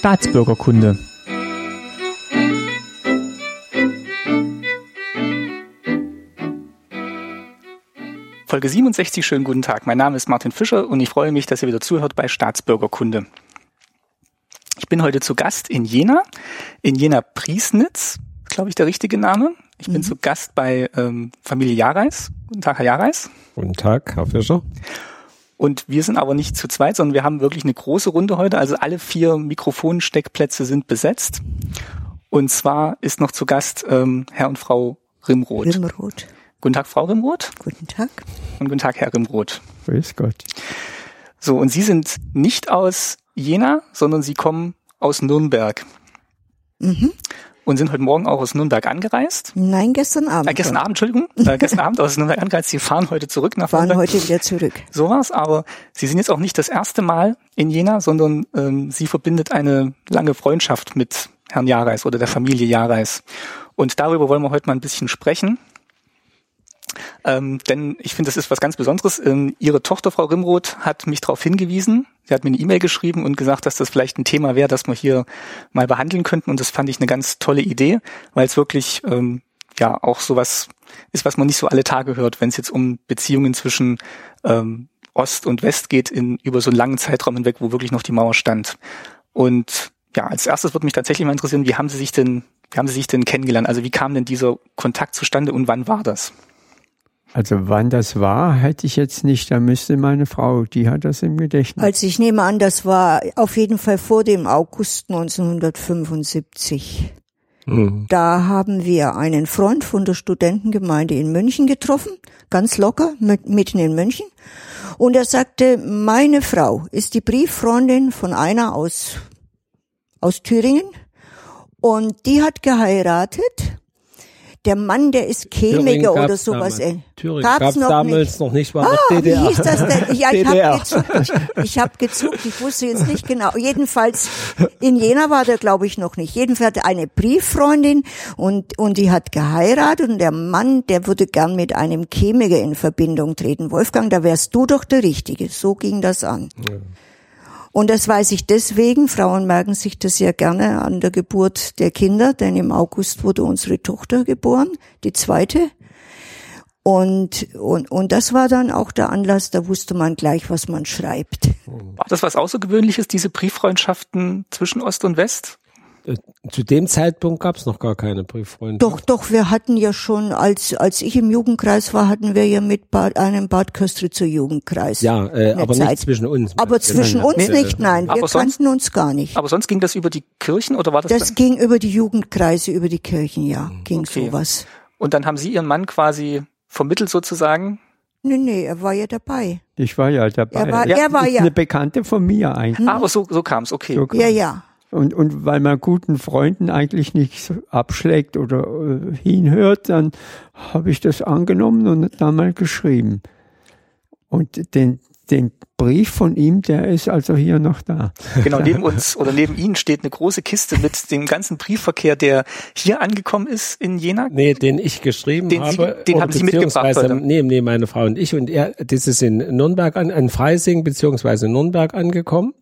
Staatsbürgerkunde. Folge 67, schönen guten Tag. Mein Name ist Martin Fischer und ich freue mich, dass ihr wieder zuhört bei Staatsbürgerkunde. Ich bin heute zu Gast in Jena, in Jena-Priesnitz, glaube ich der richtige Name. Ich bin mhm. zu Gast bei ähm, Familie Jareis. Guten Tag, Herr Jareis. Guten Tag, Herr Fischer. Und wir sind aber nicht zu zweit, sondern wir haben wirklich eine große Runde heute. Also alle vier Mikrofonsteckplätze sind besetzt. Und zwar ist noch zu Gast ähm, Herr und Frau Rimroth. Rimroth. Guten Tag, Frau Rimroth. Guten Tag. Und guten Tag, Herr Rimroth. Grüß Gott. So, und Sie sind nicht aus Jena, sondern Sie kommen aus Nürnberg. Mhm und sind heute Morgen auch aus Nürnberg angereist. Nein, gestern Abend. Äh, gestern Abend, Entschuldigung. Äh, gestern Abend aus Nürnberg angereist. Sie fahren heute zurück nach Fahren Nürnberg. heute wieder zurück. So war's, aber Sie sind jetzt auch nicht das erste Mal in Jena, sondern ähm, Sie verbindet eine lange Freundschaft mit Herrn Jareis oder der Familie Jareis. Und darüber wollen wir heute mal ein bisschen sprechen. Ähm, denn ich finde, das ist was ganz Besonderes. Ähm, ihre Tochter, Frau Rimroth, hat mich darauf hingewiesen. Sie hat mir eine E-Mail geschrieben und gesagt, dass das vielleicht ein Thema wäre, das wir hier mal behandeln könnten. Und das fand ich eine ganz tolle Idee, weil es wirklich ähm, ja auch sowas ist, was man nicht so alle Tage hört, wenn es jetzt um Beziehungen zwischen ähm, Ost und West geht, in, über so einen langen Zeitraum hinweg, wo wirklich noch die Mauer stand. Und ja, als erstes würde mich tatsächlich mal interessieren, wie haben Sie sich denn, wie haben Sie sich denn kennengelernt? Also wie kam denn dieser Kontakt zustande und wann war das? Also wann das war, hätte ich jetzt nicht. Da müsste meine Frau, die hat das im Gedächtnis. Also ich nehme an, das war auf jeden Fall vor dem August 1975. Mhm. Da haben wir einen Freund von der Studentengemeinde in München getroffen, ganz locker, mitten in München. Und er sagte, meine Frau ist die Brieffreundin von einer aus, aus Thüringen. Und die hat geheiratet der Mann, der ist Chemiker oder sowas. Damals. Thüringen gab's, gab's noch damals nicht. noch nicht, war ah, noch DDR. Wie hieß das denn? Ja, ich habe gezuckt. Ich, ich habe gezuckt. Ich wusste jetzt nicht genau. Jedenfalls in Jena war der, glaube ich, noch nicht. Jedenfalls hatte eine Brieffreundin und und die hat geheiratet und der Mann, der würde gern mit einem Chemiker in Verbindung treten. Wolfgang, da wärst du doch der Richtige. So ging das an. Ja. Und das weiß ich deswegen, Frauen merken sich das ja gerne an der Geburt der Kinder, denn im August wurde unsere Tochter geboren, die zweite. Und, und, und das war dann auch der Anlass, da wusste man gleich, was man schreibt. War das was Außergewöhnliches, diese Brieffreundschaften zwischen Ost und West? Äh, zu dem Zeitpunkt gab es noch gar keine Brieffreunde. Doch, doch, wir hatten ja schon, als, als ich im Jugendkreis war, hatten wir ja mit Bad, einem Bad Köstritzer Jugendkreis. Ja, äh, aber Zeit. nicht zwischen uns. Aber zwischen uns nee, nicht, nein. Wir sonst, kannten uns gar nicht. Aber sonst ging das über die Kirchen oder war das? Das ging über die Jugendkreise, über die Kirchen, ja, mhm. ging okay. sowas. Und dann haben Sie Ihren Mann quasi vermittelt sozusagen? Nee, nee, er war ja dabei. Ich war ja dabei. Er war ja, er war ja eine Bekannte von mir eigentlich. Ah, aber so, so kam es, okay. So ja, ja. Und, und weil man guten Freunden eigentlich nicht abschlägt oder äh, hinhört, dann habe ich das angenommen und dann mal geschrieben. Und den, den Brief von ihm, der ist also hier noch da. Genau, neben uns oder neben Ihnen steht eine große Kiste mit dem ganzen Briefverkehr, der hier angekommen ist in Jena. Nee, den ich geschrieben den habe. Sie, den haben Sie mitgebracht heute. Nee, nee, meine Frau und ich. Und er, das ist in Nürnberg an, an Freising beziehungsweise Nürnberg angekommen.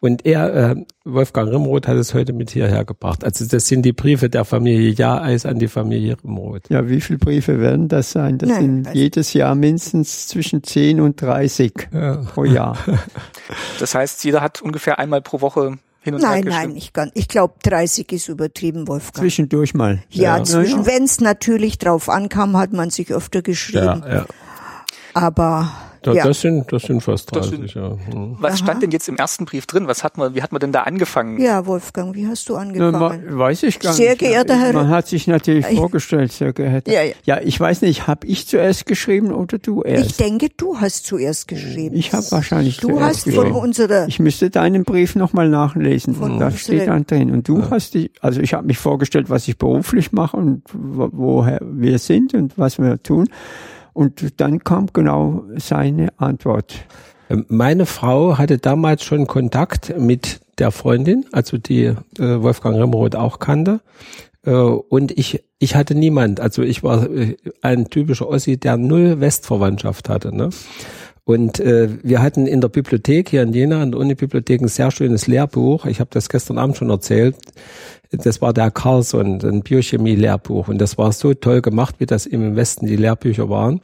Und er, äh, Wolfgang Rimroth, hat es heute mit hierher gebracht. Also das sind die Briefe der Familie Jaeis an die Familie Rimroth. Ja, wie viele Briefe werden das sein? Das Nein, sind jedes Jahr mindestens zwischen 10 und 30 ja. pro Jahr. Das heißt, jeder hat ungefähr einmal pro Woche hin und nein, her Nein, ich, kann, ich glaube 30 ist übertrieben, Wolfgang. Zwischendurch mal. Ja, ja. zwischen, ja. wenn es natürlich drauf ankam, hat man sich öfter geschrieben. Ja, ja. Aber da, ja. Das sind, das sind fast 30, sind, ja. Mhm. Was Aha. stand denn jetzt im ersten Brief drin? Was hat man, wie hat man denn da angefangen? Ja, Wolfgang, wie hast du angefangen? Na, weiß ich gar sehr nicht. Sehr geehrter Herr. Man hat sich natürlich vorgestellt, sehr geehrter. Ja, ja. ja, ich weiß nicht, habe ich zuerst geschrieben oder du erst? Ich denke, du hast zuerst geschrieben. Ich habe wahrscheinlich du zuerst hast geschrieben. von unserer. Ich müsste deinen Brief nochmal nachlesen. Von da steht dann drin. Und du ja. hast dich, also ich habe mich vorgestellt, was ich beruflich mache und woher wir sind und was wir tun. Und dann kam genau seine Antwort. Ähm, meine Frau hatte damals schon Kontakt mit der Freundin, also die äh, Wolfgang Remroth auch kannte. Äh, und ich, ich hatte niemand. Also ich war äh, ein typischer Ossi, der null Westverwandtschaft hatte. Ne? Und äh, wir hatten in der Bibliothek hier in Jena, in der Unibibliothek, ein sehr schönes Lehrbuch. Ich habe das gestern Abend schon erzählt. Das war der Carlson, ein Biochemie-Lehrbuch. Und das war so toll gemacht, wie das im Westen die Lehrbücher waren.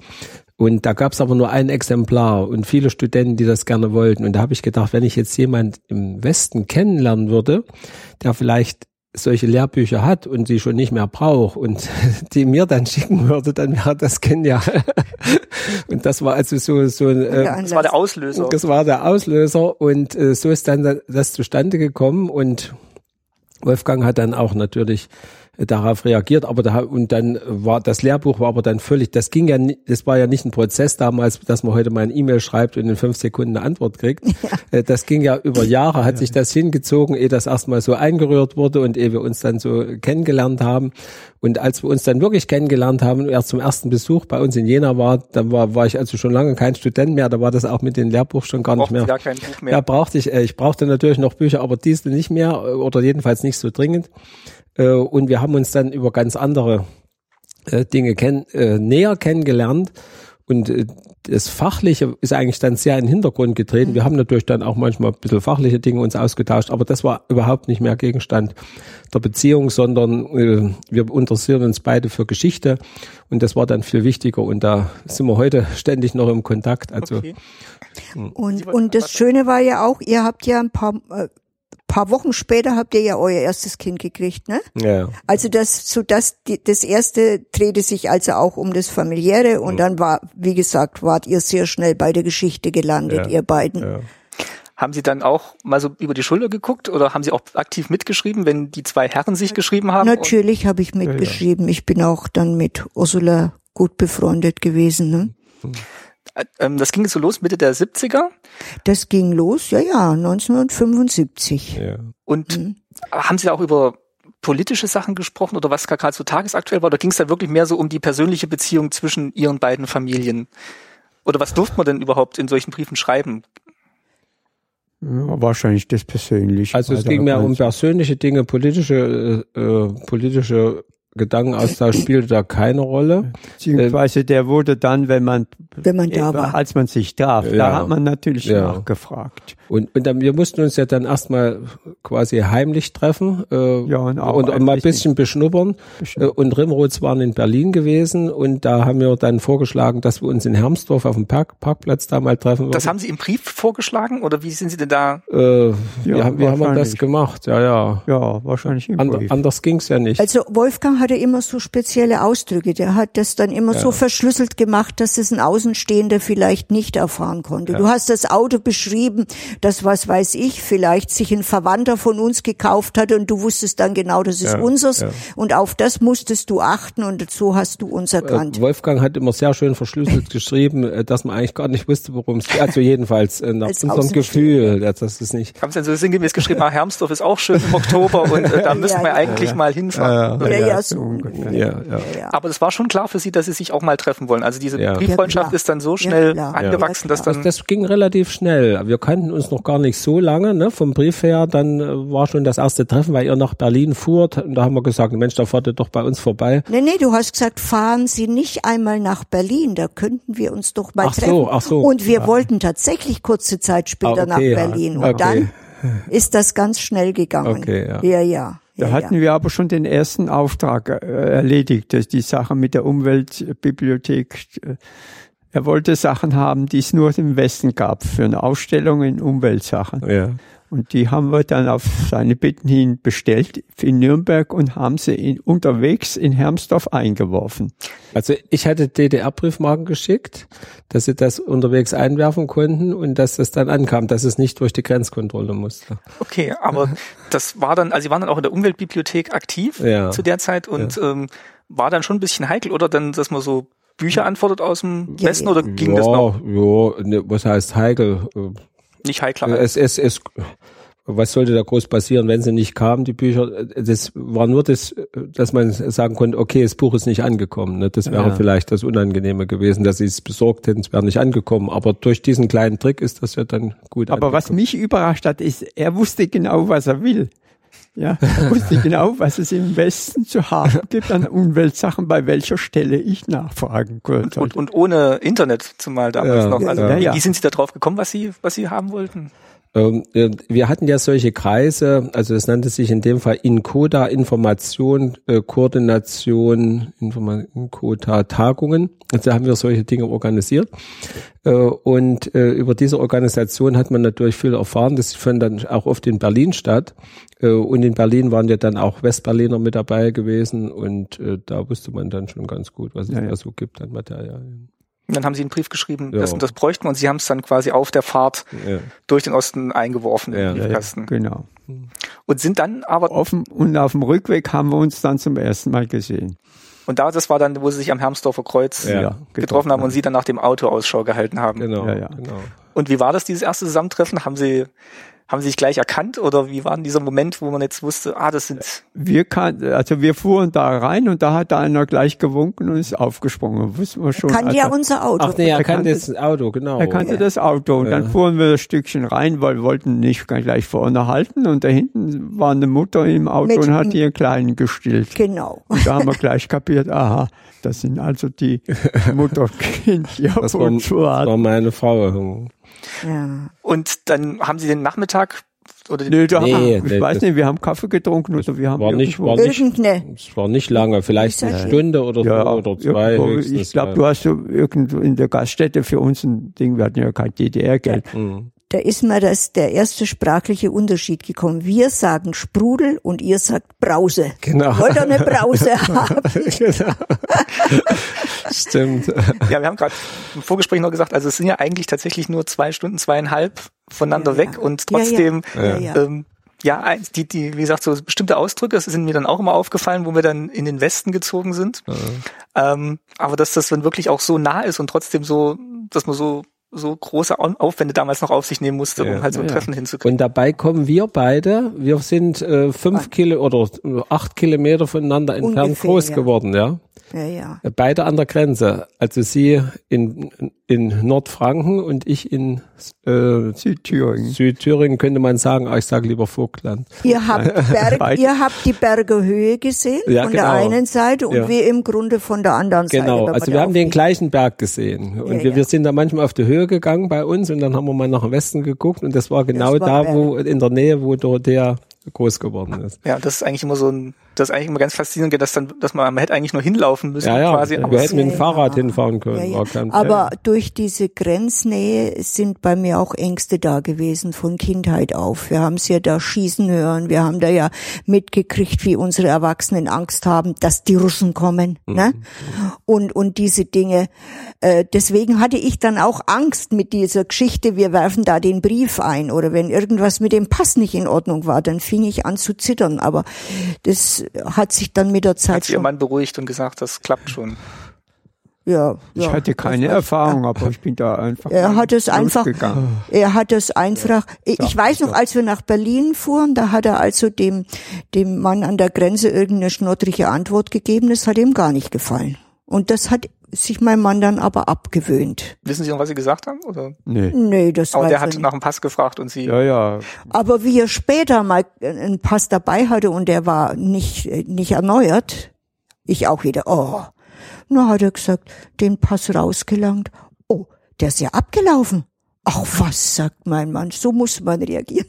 Und da gab es aber nur ein Exemplar und viele Studenten, die das gerne wollten. Und da habe ich gedacht, wenn ich jetzt jemand im Westen kennenlernen würde, der vielleicht solche Lehrbücher hat und sie schon nicht mehr braucht und die mir dann schicken würde, dann wäre das genial. und das war also so so äh, das war der Auslöser. Das war der Auslöser und äh, so ist dann das zustande gekommen und Wolfgang hat dann auch natürlich darauf reagiert, aber da und dann war das Lehrbuch war aber dann völlig, das ging ja, das war ja nicht ein Prozess damals, dass man heute mal ein E-Mail schreibt und in fünf Sekunden eine Antwort kriegt. Ja. Äh, das ging ja über Jahre, hat sich das hingezogen, ehe das erstmal so eingerührt wurde und ehe wir uns dann so kennengelernt haben. Und als wir uns dann wirklich kennengelernt haben, erst zum ersten Besuch bei uns in Jena war, dann war, war ich also schon lange kein Student mehr, da war das auch mit dem Lehrbuch schon gar Braucht nicht mehr. Gar kein Buch mehr. Ja, brauchte ich, äh, ich brauchte natürlich noch Bücher, aber diese nicht mehr oder jedenfalls nicht so dringend. Äh, und wir haben uns dann über ganz andere äh, Dinge kenn äh, näher kennengelernt. Und äh, das Fachliche ist eigentlich dann sehr in den Hintergrund getreten. Wir haben natürlich dann auch manchmal ein bisschen fachliche Dinge uns ausgetauscht, aber das war überhaupt nicht mehr Gegenstand der Beziehung, sondern äh, wir interessieren uns beide für Geschichte und das war dann viel wichtiger und da sind wir heute ständig noch im Kontakt. Also okay. Und, und das Schöne war ja auch, ihr habt ja ein paar paar Wochen später habt ihr ja euer erstes Kind gekriegt, ne? Ja. Also das, so das, die, das erste drehte sich also auch um das familiäre und mhm. dann war, wie gesagt, wart ihr sehr schnell bei der Geschichte gelandet, ja. ihr beiden. Ja. Haben Sie dann auch mal so über die Schulter geguckt oder haben Sie auch aktiv mitgeschrieben, wenn die zwei Herren sich geschrieben haben? Natürlich habe ich mitgeschrieben. Ich bin auch dann mit Ursula gut befreundet gewesen. Ne? Mhm. Ähm, das ging so los Mitte der 70er? Das ging los, ja, ja, 1975. Ja. Und mhm. haben Sie da auch über politische Sachen gesprochen oder was gerade so tagesaktuell war? Oder ging es da wirklich mehr so um die persönliche Beziehung zwischen Ihren beiden Familien? Oder was durfte man denn überhaupt in solchen Briefen schreiben? Ja, wahrscheinlich das Persönliche. Also es ging mehr um persönliche Dinge, politische, äh, äh politische Gedankenaustausch spielte da keine Rolle. Beziehungsweise der wurde dann, wenn man, wenn man da war. als man sich traf, ja. da hat man natürlich ja. nachgefragt. Und, und dann, wir mussten uns ja dann erstmal quasi heimlich treffen äh, ja, und, auch und, und mal ein bisschen beschnuppern. beschnuppern. Und Rimroths waren in Berlin gewesen und da haben wir dann vorgeschlagen, dass wir uns in Hermsdorf auf dem Park, Parkplatz da mal treffen würden. Das haben Sie im Brief vorgeschlagen oder wie sind Sie denn da? Äh, ja, haben wir das gemacht? Ja, ja. Ja, wahrscheinlich im And, Brief. Anders ging's ja nicht. Also Wolfgang hatte immer so spezielle Ausdrücke. Der hat das dann immer ja. so verschlüsselt gemacht, dass es ein Außenstehender vielleicht nicht erfahren konnte. Ja. Du hast das Auto beschrieben, das was weiß ich, vielleicht sich ein Verwandter von uns gekauft hat und du wusstest dann genau, das ist ja. unseres. Und auf das musstest du achten und so hast du uns erkannt. Äh, Wolfgang hat immer sehr schön verschlüsselt geschrieben, äh, dass man eigentlich gar nicht wusste, worum es geht. Also jedenfalls äh, nach unserem Gefühl, das ist nicht. Haben Sie denn so sinngemäß geschrieben, ah, Hermsdorf ist auch schön im Oktober und äh, da müssen wir eigentlich mal hinfahren. Ja, ja, so ungefähr. Ja, ja. Aber es war schon klar für Sie, dass Sie sich auch mal treffen wollen. Also diese ja. Brieffreundschaft ist dann so schnell angewachsen, dass dann. Also das ging relativ schnell. Wir kannten uns noch gar nicht so lange, ne? Vom Brief her, dann äh, war schon das erste Treffen, weil ihr nach Berlin fuhrt. Und da haben wir gesagt, Mensch, da fahrt ihr doch bei uns vorbei. Nee, nee, du hast gesagt, fahren Sie nicht einmal nach Berlin, da könnten wir uns doch mal ach treffen. So, ach so. Und wir wollten tatsächlich kurze Zeit später ah, okay, nach Berlin. Und okay. dann ist das ganz schnell gegangen. Okay, ja. Ja, ja. Da ja, hatten ja. wir aber schon den ersten Auftrag äh, erledigt, dass die Sache mit der Umweltbibliothek. Äh, er wollte Sachen haben, die es nur im Westen gab, für eine Ausstellung in Umweltsachen. Ja. Und die haben wir dann auf seine Bitten hin bestellt in Nürnberg und haben sie in, unterwegs in Hermsdorf eingeworfen. Also ich hatte DDR-Briefmarken geschickt, dass sie das unterwegs einwerfen konnten und dass das dann ankam, dass es nicht durch die Grenzkontrolle musste. Okay, aber das war dann, also Sie waren dann auch in der Umweltbibliothek aktiv ja. zu der Zeit und ja. ähm, war dann schon ein bisschen heikel oder dann, dass man so Bücher antwortet aus dem Westen oder ging ja, das noch? Ja, ne, was heißt heikel? Nicht heikler. Es, es, es, was sollte da groß passieren, wenn sie nicht kamen, die Bücher? Das war nur das, dass man sagen konnte, okay, das Buch ist nicht angekommen. Ne? Das wäre ja. vielleicht das Unangenehme gewesen, dass sie es besorgt hätten, es wäre nicht angekommen. Aber durch diesen kleinen Trick ist das ja dann gut. Aber angekommen. was mich überrascht hat, ist, er wusste genau, was er will. Ja, ich wusste genau, was es im Westen zu haben gibt an Umweltsachen, bei welcher Stelle ich nachfragen könnte. Und, und ohne Internet zumal damals Ja, noch. Also ja, wie, ja. wie sind Sie da drauf gekommen, was Sie, was Sie haben wollten? Ähm, äh, Wir hatten ja solche Kreise, also das nannte sich in dem Fall INCODA, Information, äh, Koordination, INCODA Tagungen. Also da haben wir solche Dinge organisiert. Äh, Und über diese Organisation hat man natürlich viel erfahren. Das fand dann auch oft in Berlin statt. Und in Berlin waren ja dann auch Westberliner mit dabei gewesen. Und da wusste man dann schon ganz gut, was es Ja, ja. da so gibt an Materialien. Und dann haben Sie einen Brief geschrieben, Ja. das und das bräuchten wir und Sie haben es dann quasi auf der Fahrt Ja. durch den Osten eingeworfen Ja, in den. Briefkasten. Genau. Und sind dann aber, dem, und auf dem Rückweg haben wir uns dann zum ersten Mal gesehen. und da, das war dann, wo Sie sich am Hermsdorfer Kreuz Ja. getroffen haben und Sie dann nach dem Auto Ausschau gehalten haben. Genau, Ja, ja. genau. Und wie war das, dieses erste Zusammentreffen? Haben Sie, haben Sie sich gleich erkannt oder wie war denn dieser Moment, wo man jetzt wusste, ah, das sind, Wir kann, also wir fuhren da rein und da hat einer gleich gewunken und ist aufgesprungen. Wussten wir schon. Kann ja also, unser Auto. Ach nee, er Er kannte kannte- das Auto, genau. er kannte das Auto und dann Ja. fuhren wir das Stückchen rein, weil wir wollten nicht gleich vorne halten und da hinten war eine Mutter im Auto Mit- und hat ihren Kleinen gestillt. Genau. Und da haben wir gleich kapiert, aha, das sind also die Mutter und Kind hier Das war, uns das war meine Frau. Ja. und dann haben Sie den Nachmittag oder den, Nee, da Nee, haben, wir- ich nee, weiß nicht, wir haben Kaffee getrunken oder wir haben War nicht, war nicht, es war nicht lange, vielleicht eine Stunde oder ja, so oder zwei irgendwo, ich glaube, du hast so irgendwo in der Gaststätte für uns ein Ding, wir hatten ja kein DDR-Geld. Mhm. Da ist mir das, der erste sprachliche Unterschied gekommen. Wir sagen Sprudel und ihr sagt Brause. Genau. Wollt ihr eine Brause haben? genau. Stimmt. ja, wir haben gerade im Vorgespräch noch gesagt, also es sind ja eigentlich tatsächlich nur zwei Stunden, zweieinhalb voneinander Ja, weg ja. und Ja, ja. trotzdem, Ja, ja. ähm, ja, die, die, wie gesagt, so bestimmte Ausdrücke, das sind mir dann auch immer aufgefallen, wo wir dann in den Westen gezogen sind. Ähm, aber dass das dann wirklich auch so nah ist und trotzdem so, dass man so, so große Au- Aufwände damals noch auf sich nehmen musste, Ja, um halt so ein ja. Treffen hinzukriegen. Und dabei kommen wir beide, wir sind äh, fünf Kilo oder äh, acht Kilometer voneinander entfernt Ungefähr, groß ja. geworden, ja. Ja, ja. Beide an der Grenze. Also sie in, in Nordfranken und ich in äh, Südthüringen. Südthüringen könnte man sagen, aber ich sage lieber Vogtland. Ihr habt, Berg, ihr habt die Berge Höhe gesehen Ja, von der genau. einen Seite und Ja. wir im Grunde von der anderen Seite. Genau, wenn man also wir haben den gleichen Berg gesehen. Und Ja, wir, ja. wir sind da manchmal auf die Höhe gegangen bei uns und dann haben wir mal nach dem Westen geguckt und das war genau war da, Berg. wo in der Nähe, wo der, der groß geworden ist. Ja, das ist eigentlich immer so ein, das ist eigentlich immer ganz faszinierend, dass dann, dass man, man hätte eigentlich nur hinlaufen müssen, Ja, ja, quasi. wir hätten mit dem Fahrrad ja. hinfahren können. Ja, ja. War kein Aber durch diese Grenznähe sind bei mir auch Ängste da gewesen von Kindheit auf. Wir haben es ja da schießen hören. Wir haben da ja mitgekriegt, wie unsere Erwachsenen Angst haben, dass die Russen kommen. Ne? Und, und diese Dinge. Äh, deswegen hatte ich dann auch Angst mit dieser Geschichte, wir werfen da den Brief ein. Oder wenn irgendwas mit dem Pass nicht in Ordnung war, dann fing ich an zu zittern. Aber das hat sich dann mit der Zeit hat sich ihr schon. Mann beruhigt und gesagt, das klappt schon. Ja, Ich ja, hatte keine das Erfahrung, aber ich bin da einfach Er hat es einfach, er hat es einfach, ich Sag weiß noch, als wir nach Berlin fuhren, da hat er also dem, dem Mann an der Grenze irgendeine schnottrige Antwort gegeben, das hat ihm gar nicht gefallen. Und das hat sich mein Mann dann aber abgewöhnt. Wissen Sie noch, was Sie gesagt haben? Oder? Nee. Nee, das Aber weiß der er hat nicht. nach dem Pass gefragt und Sie, Ja, ja. Aber wie er später mal einen Pass dabei hatte und der war nicht, nicht erneuert, ich auch wieder, oh. Na, hat er gesagt, den Pass rausgelangt. Oh, der ist ja abgelaufen. Ach was, sagt mein Mann, so muss man reagieren.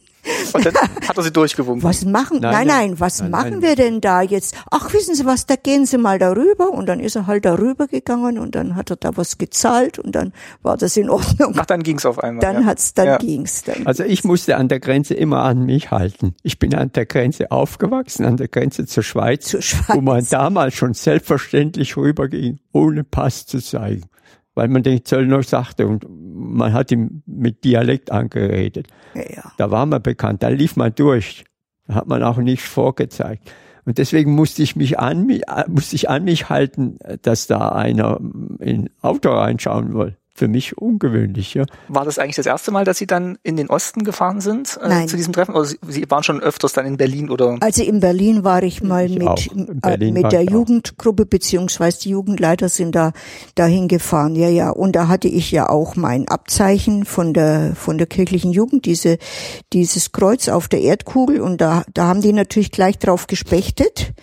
Und dann hat er Sie durchgewunken. Was machen, nein, Nein, nein, was Nein, machen nein. wir denn da jetzt? Ach, wissen Sie was, da gehen Sie mal darüber und dann ist er halt darüber gegangen und dann hat er da was gezahlt und dann war das in Ordnung. Ach, dann ging's auf einmal. Dann ja. hat's, dann Ja. ging's dann. Also ich musste an der Grenze immer an mich halten. Ich bin an der Grenze aufgewachsen, an der Grenze zur Schweiz, Zur Schweiz. wo man damals schon selbstverständlich rüberging, ohne Pass zu zeigen. Weil man den Zöllner sagte und man hat ihm mit Dialekt angeredet. Ja. Da war man bekannt, da lief man durch. Da hat man auch nichts vorgezeigt. Und deswegen musste ich mich an mich, äh, musste ich an mich halten, dass da einer in Auto reinschauen wollte. Für mich ungewöhnlich. Ja. War das eigentlich das erste Mal, dass Sie dann in den Osten gefahren sind äh, Nein. zu diesem Treffen? Oder Sie, waren schon öfters dann in Berlin oder? Also in Berlin war ich mal Ich mit, äh, mit der. Jugendgruppe, beziehungsweise die Jugendleiter sind da dahin gefahren. Ja, ja. Und da hatte ich ja auch mein Abzeichen von der von der kirchlichen Jugend, diese dieses Kreuz auf der Erdkugel. Und da da haben die natürlich gleich drauf gespechtet.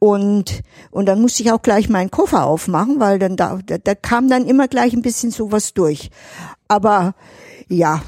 Und, und dann musste ich auch gleich meinen Koffer aufmachen, weil dann da, da, da kam dann immer gleich ein bisschen sowas durch. Aber ja,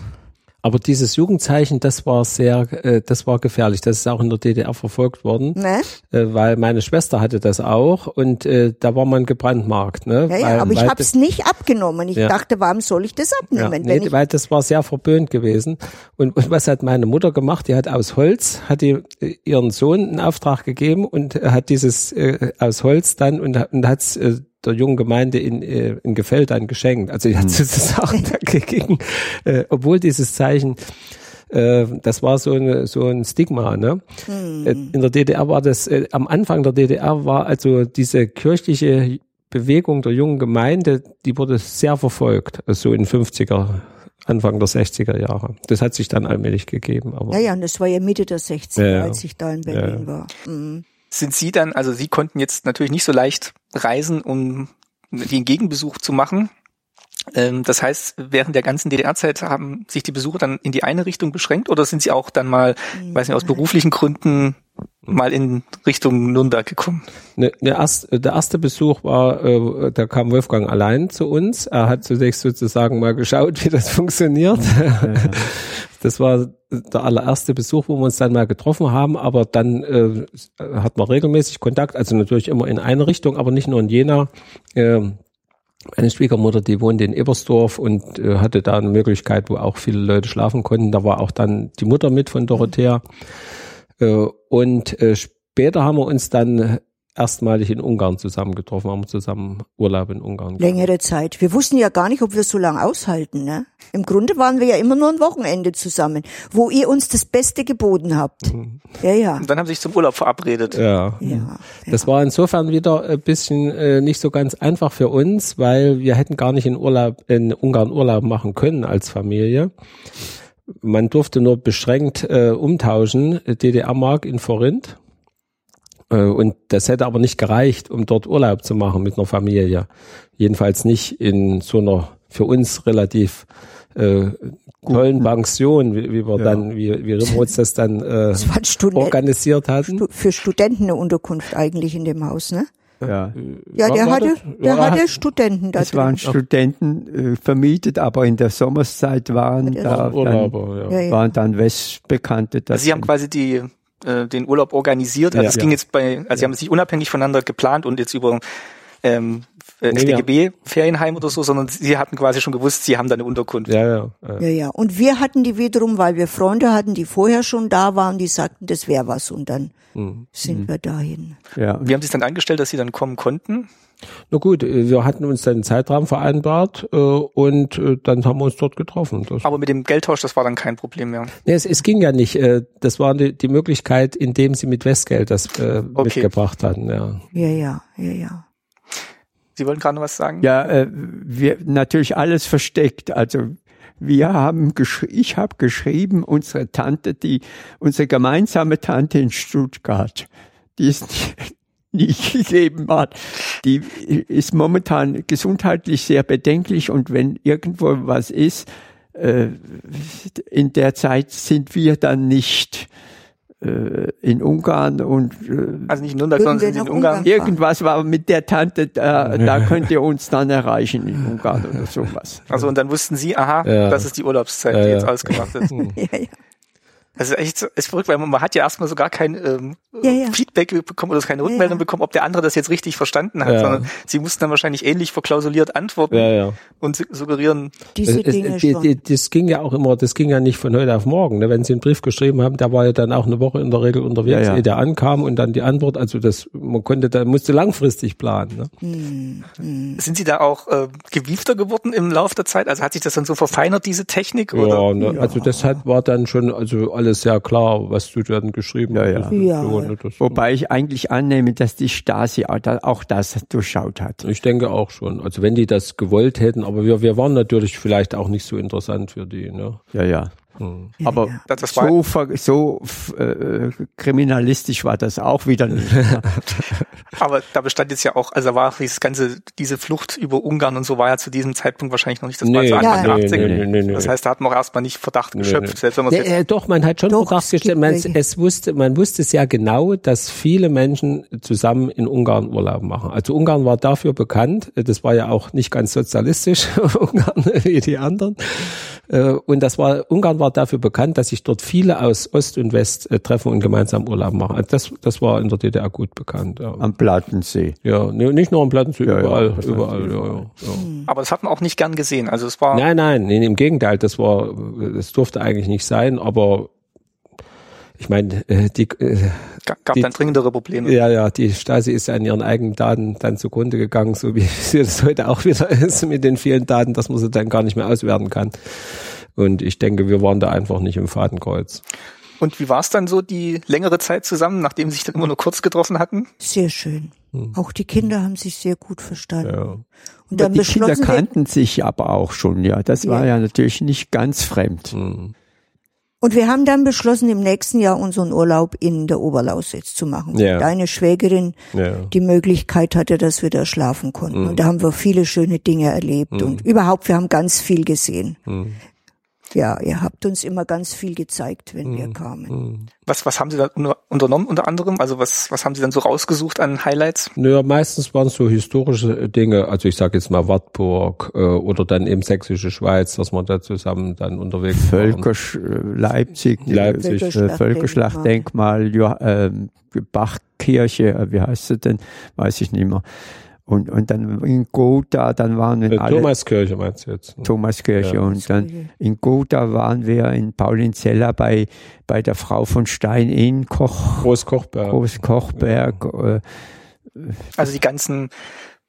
Aber dieses Jugendzeichen, das war sehr, äh, das war gefährlich. Das ist auch in der DDR verfolgt worden, ne? äh, weil meine Schwester hatte das auch und äh, da war man gebrandmarkt. Ne? Ja, ja, weil, aber ich habe es nicht abgenommen. Ich Ja. dachte, warum soll ich das Ja, abnehmen? nee, wenn ich, weil das war sehr verböhnt gewesen. Und, und was hat meine Mutter gemacht? Die hat aus Holz, hat die äh, ihren Sohn einen Auftrag gegeben und hat dieses äh, aus Holz dann und, hat- und hat's äh, der jungen Gemeinde in, äh, in Gefeld dann geschenkt. Also die hat sozusagen dagegen, äh, obwohl dieses Zeichen äh, das war so, eine, so ein Stigma. Ne? Äh, In der DDR war das, äh, am Anfang der DDR war also diese kirchliche Bewegung der jungen Gemeinde, die wurde sehr verfolgt, also so in 50er, Anfang der 60er Jahre. Das hat sich dann allmählich gegeben. Aber ja, ja, und das war ja Mitte der 60er, Ja, ja. als ich da in Berlin war. Mhm. Sind Sie dann, also Sie konnten jetzt natürlich nicht so leicht reisen, um den Gegenbesuch zu machen. Ähm, das heißt, während der ganzen DDR-Zeit haben sich die Besuche dann in die eine Richtung beschränkt oder sind Sie auch dann mal, weiß nicht, aus beruflichen Gründen mal in Richtung Nürnberg gekommen? Ne, ne erst, der erste Besuch war, äh, da kam Wolfgang allein zu uns. Er hat zunächst sozusagen mal geschaut, wie das funktioniert. Das war der allererste Besuch, wo wir uns dann mal getroffen haben, aber dann äh, hat man regelmäßig Kontakt, also natürlich immer in eine Richtung, aber nicht nur in Jena. Äh, meine Schwiegermutter, die wohnte in Ebersdorf und äh, hatte da eine Möglichkeit, wo auch viele Leute schlafen konnten. Da war auch dann die Mutter mit von Dorothea. Äh, und äh, später haben wir uns dann erstmalig in Ungarn zusammengetroffen, haben zusammen Urlaub in Ungarn. gemacht. Längere Zeit. Wir wussten ja gar nicht, ob wir so lange aushalten. Ne? Im Grunde waren wir ja immer nur ein Wochenende zusammen, wo ihr uns das Beste geboten habt. Mhm. Ja, ja. Und dann haben Sie sich zum Urlaub verabredet. Ja. Ja, Das war insofern wieder ein bisschen äh, nicht so ganz einfach für uns, weil wir hätten gar nicht in Urlaub in Ungarn Urlaub machen können als Familie. Man durfte nur beschränkt äh, umtauschen, DDR-Mark in Forint. Äh, Und das hätte aber nicht gereicht, um dort Urlaub zu machen mit einer Familie. Jedenfalls nicht in so einer für uns relativ äh, tollen Pension, wie, wie wir Ja. dann, wie, wie Rimroth das dann äh, Das organisiert hatten. Stu- für Studenten eine Unterkunft eigentlich in dem Haus, ne? Ja. Ja, der war hatte, das- der ja, hatte Studenten da Es waren. Studenten äh, vermietet, aber in der Sommerszeit waren Ja, da dann, Urlauber, ja. Waren dann Westbekannte. Also Sie haben quasi die äh, den Urlaub organisiert. Also Ja. es ging jetzt bei, also Sie haben es nicht unabhängig voneinander geplant und jetzt über ähm, äh, Nee, wir- SDGB Ferienheim oder so, sondern Sie hatten quasi schon gewusst, Sie haben da eine Unterkunft. Ja, ja. ja. Ja, ja. Und wir hatten die wiederum, weil wir Freunde hatten, die vorher schon da waren, die sagten, das wäre was. Und dann Mhm. sind wir dahin. Ja. Wie haben Sie es dann angestellt, dass Sie dann kommen konnten? Na gut, äh, wir hatten uns dann einen Zeitrahmen vereinbart äh, und äh, dann haben wir uns dort getroffen. Das, Aber mit dem Geldtausch, das war dann kein Problem mehr. nee, es, es ging ja nicht. Äh, das war die, die Möglichkeit, indem sie mit Westgeld das äh, Okay. mitgebracht hatten. Ja. Ja, ja, ja, ja. Sie wollten gerade noch was sagen? Ja, äh, wir natürlich alles versteckt. Also wir haben ich habe geschrieben, unsere Tante, die unsere gemeinsame Tante in Stuttgart, die nie, nie gegeben hat, die ist momentan gesundheitlich sehr bedenklich und wenn irgendwo was ist, äh, in der Zeit sind wir dann nicht in Ungarn und äh, Also nicht in Nürnberg, sondern in Ungarn. Ungarn- Irgendwas war mit der Tante, da, da könnt ihr uns dann erreichen in Ungarn oder sowas. Also und dann wussten Sie, aha, Ja. das ist die Urlaubszeit, Ja, die ja. jetzt ausgemacht ist. Ja, ja. Das ist echt ist verrückt, weil man, man hat ja erstmal so gar kein ähm, Ja, ja. Feedback bekommen oder keine Rückmeldung ja. bekommen, ob der andere das jetzt richtig verstanden hat, Ja. sondern sie mussten dann wahrscheinlich ähnlich verklausuliert antworten Ja, ja. und su- suggerieren, Diese Es, Dinge es, die, schon. die, das ging ja auch immer, das ging ja nicht von heute auf morgen. Ne? Wenn Sie einen Brief geschrieben haben, der war ja dann auch eine Woche in der Regel unterwegs, Ja, ja. ehe der ankam und dann die Antwort. Also das, man konnte, da musste langfristig planen. Ne? Hm, sind sie da auch äh, gewiefter geworden im Laufe der Zeit? Also hat sich das dann so verfeinert, diese Technik? Oder? Ja, ne, also das hat, war dann schon, also alles sehr klar, was zu werden geschrieben Ja, ja. Ja. ne, das- Wobei ich eigentlich annehme, dass die Stasi auch das durchschaut hat. Ich denke auch schon. Also wenn die das gewollt hätten, aber wir, wir waren natürlich vielleicht auch nicht so interessant für die. Ne? Ja, ja. Aber Das- das so, so äh, kriminalistisch war das auch wieder nicht. Aber da bestand jetzt ja auch, also da war dieses ganze, diese Flucht über Ungarn und so war ja zu diesem Zeitpunkt wahrscheinlich noch nicht, das Nee, zu Anfang Ja, der ja. 80er. Nee, nee, nee, nee. Das heißt, da hat man auch erstmal nicht Verdacht geschöpft, selbst wenn man Nee, jetzt äh, doch, man hat schon Doch, Verdacht es gestellt. Man, es wusste, man wusste sehr genau, dass viele Menschen zusammen in Ungarn Urlaub machen. Also Ungarn war dafür bekannt. Das war ja auch nicht ganz sozialistisch, Ungarn wie die anderen. Äh, Und das war, Ungarn war dafür bekannt, dass sich dort viele aus Ost und West äh, treffen und gemeinsam Urlaub machen. Also das, das war in der DDR gut bekannt. Ja, Am Plattensee. ja nee, nicht nur am Plattensee, Ja, überall, überall. Ja, überall. ja, ja. Aber das hat man auch nicht gern gesehen. Also es war, Nein, nein, nee, im Gegenteil, das war, das durfte eigentlich nicht sein, aber ich meine, äh, die, äh, ga- gab die- dann dringendere Probleme. ja, ja, die Stasi ist ja an ihren eigenen Daten dann zugrunde gegangen, so wie es jetzt heute auch wieder ist mit den vielen Daten, dass man sie dann gar nicht mehr auswerten kann. Und ich denke, wir waren da einfach nicht im Fadenkreuz. Und wie war es dann so die längere Zeit zusammen, nachdem sie sich dann immer nur kurz getroffen hatten? Sehr schön. Auch die Kinder haben sich sehr gut verstanden. Ja. Und dann die Kinder kannten sich aber auch schon, ja. Das war ja natürlich nicht ganz fremd. Mhm. Und wir haben dann beschlossen, im nächsten Jahr unseren Urlaub in der Oberlausitz zu machen. Ja. Deine Schwägerin Ja. die Möglichkeit hatte, dass wir da schlafen konnten. Und da haben wir viele schöne Dinge erlebt. Und überhaupt, wir haben ganz viel gesehen. Ja, ihr habt uns immer ganz viel gezeigt, wenn wir kamen. Was, was haben sie da unter- unternommen unter anderem? Also was, was haben sie dann so rausgesucht an Highlights? Naja, meistens waren es so historische Dinge, also ich sage jetzt mal Wartburg äh, oder dann eben Sächsische Schweiz, dass wir da zusammen dann unterwegs waren. Völker, äh, Leipzig, Leipzig, äh, Völkerschlachtdenkmal. Völkerschlachtdenkmal, Jo- ähm, Bachkirche, äh, wie heißt sie denn? Weiß ich nicht mehr. Und, und dann in Gotha, dann waren wir Äh, alle, Thomaskirche meinst du jetzt? Thomaskirche Ja. und dann in Gotha waren wir in Paulinzella bei, bei der Frau von Stein in Koch, Großkochberg. Großkochberg, äh, Also die ganzen,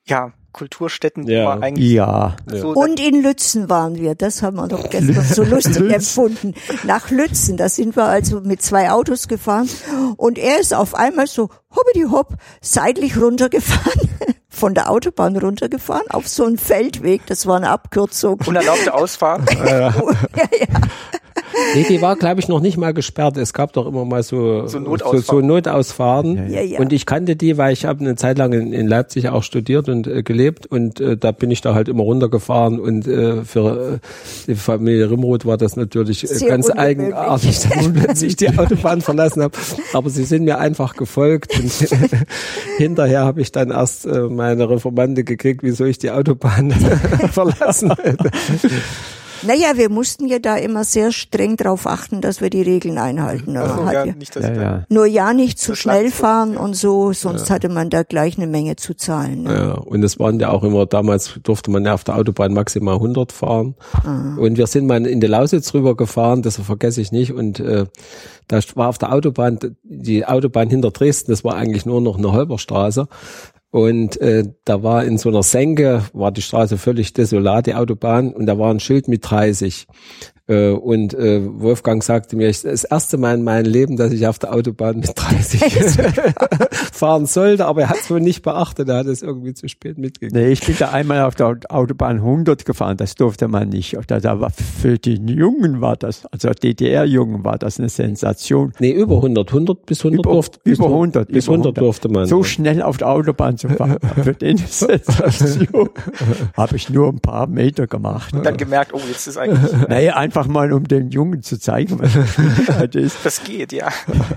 ja, Kulturstätten, die Ja. war eigentlich ja. so. Und in Lützen waren wir. Das haben wir doch gestern so lustig empfunden. Nach Lützen, da sind wir also mit zwei Autos gefahren. Und er ist auf einmal so hoppidi hopp seitlich runtergefahren, von der Autobahn runtergefahren, auf so einen Feldweg. Das war eine Abkürzung. unerlaubte Ausfahrt. ja, ja. Nee, die war, glaube ich, noch nicht mal gesperrt. Es gab doch immer mal so, So so, Notausfahrten. so Notausfahrten. Ja, ja. Und ich kannte die, weil ich habe eine Zeit lang in, in Leipzig auch studiert und äh, gelebt und äh, da bin ich da halt immer runtergefahren und äh, für äh, die Familie Rimroth war das natürlich äh, ganz eigenartig, dass ich plötzlich die Autobahn verlassen habe. Aber sie sind mir einfach gefolgt und hinterher habe ich dann erst äh, meine Reformande gekriegt, wieso ich die Autobahn verlassen hätte. Naja, wir mussten ja da immer sehr streng drauf achten, dass wir die Regeln einhalten. Also, ja, ja- nicht, Ja, ja. Nur ja nicht zu schnell fahren und so, sonst hatte man da gleich eine Menge zu zahlen. Ne? Ja, und es waren ja auch immer, damals durfte man ja auf der Autobahn maximal 100 fahren. Und wir sind mal in die Lausitz rüber gefahren, das vergesse ich nicht. Und äh, da war auf der Autobahn, die Autobahn hinter Dresden, das war eigentlich nur noch eine Holperstraße. Und äh, da war in so einer Senke, war die Straße völlig desolat, die Autobahn, und da war ein Schild mit 30. Äh, und äh, Wolfgang sagte mir, ich, das erste Mal in meinem Leben, dass ich auf der Autobahn mit 30 fahren sollte, aber er hat es wohl nicht beachtet, er hat es irgendwie zu spät mitgekriegt. Nee, ich bin da einmal auf der Autobahn 100 gefahren, das durfte man nicht. Da, da war, für die Jungen war das, also DDR-Jungen war das eine Sensation. Nee, über 100. 100 bis 100 Über, durfte, über 100. Bis über 100 durfte man. So schnell auf der Autobahn zu fahren, für den eine Sensation. Habe ich nur ein paar Meter gemacht. dann gemerkt, oh, jetzt ist eigentlich, Naja, einfach mal, um den Jungen zu zeigen, was das ist. das geht, ja.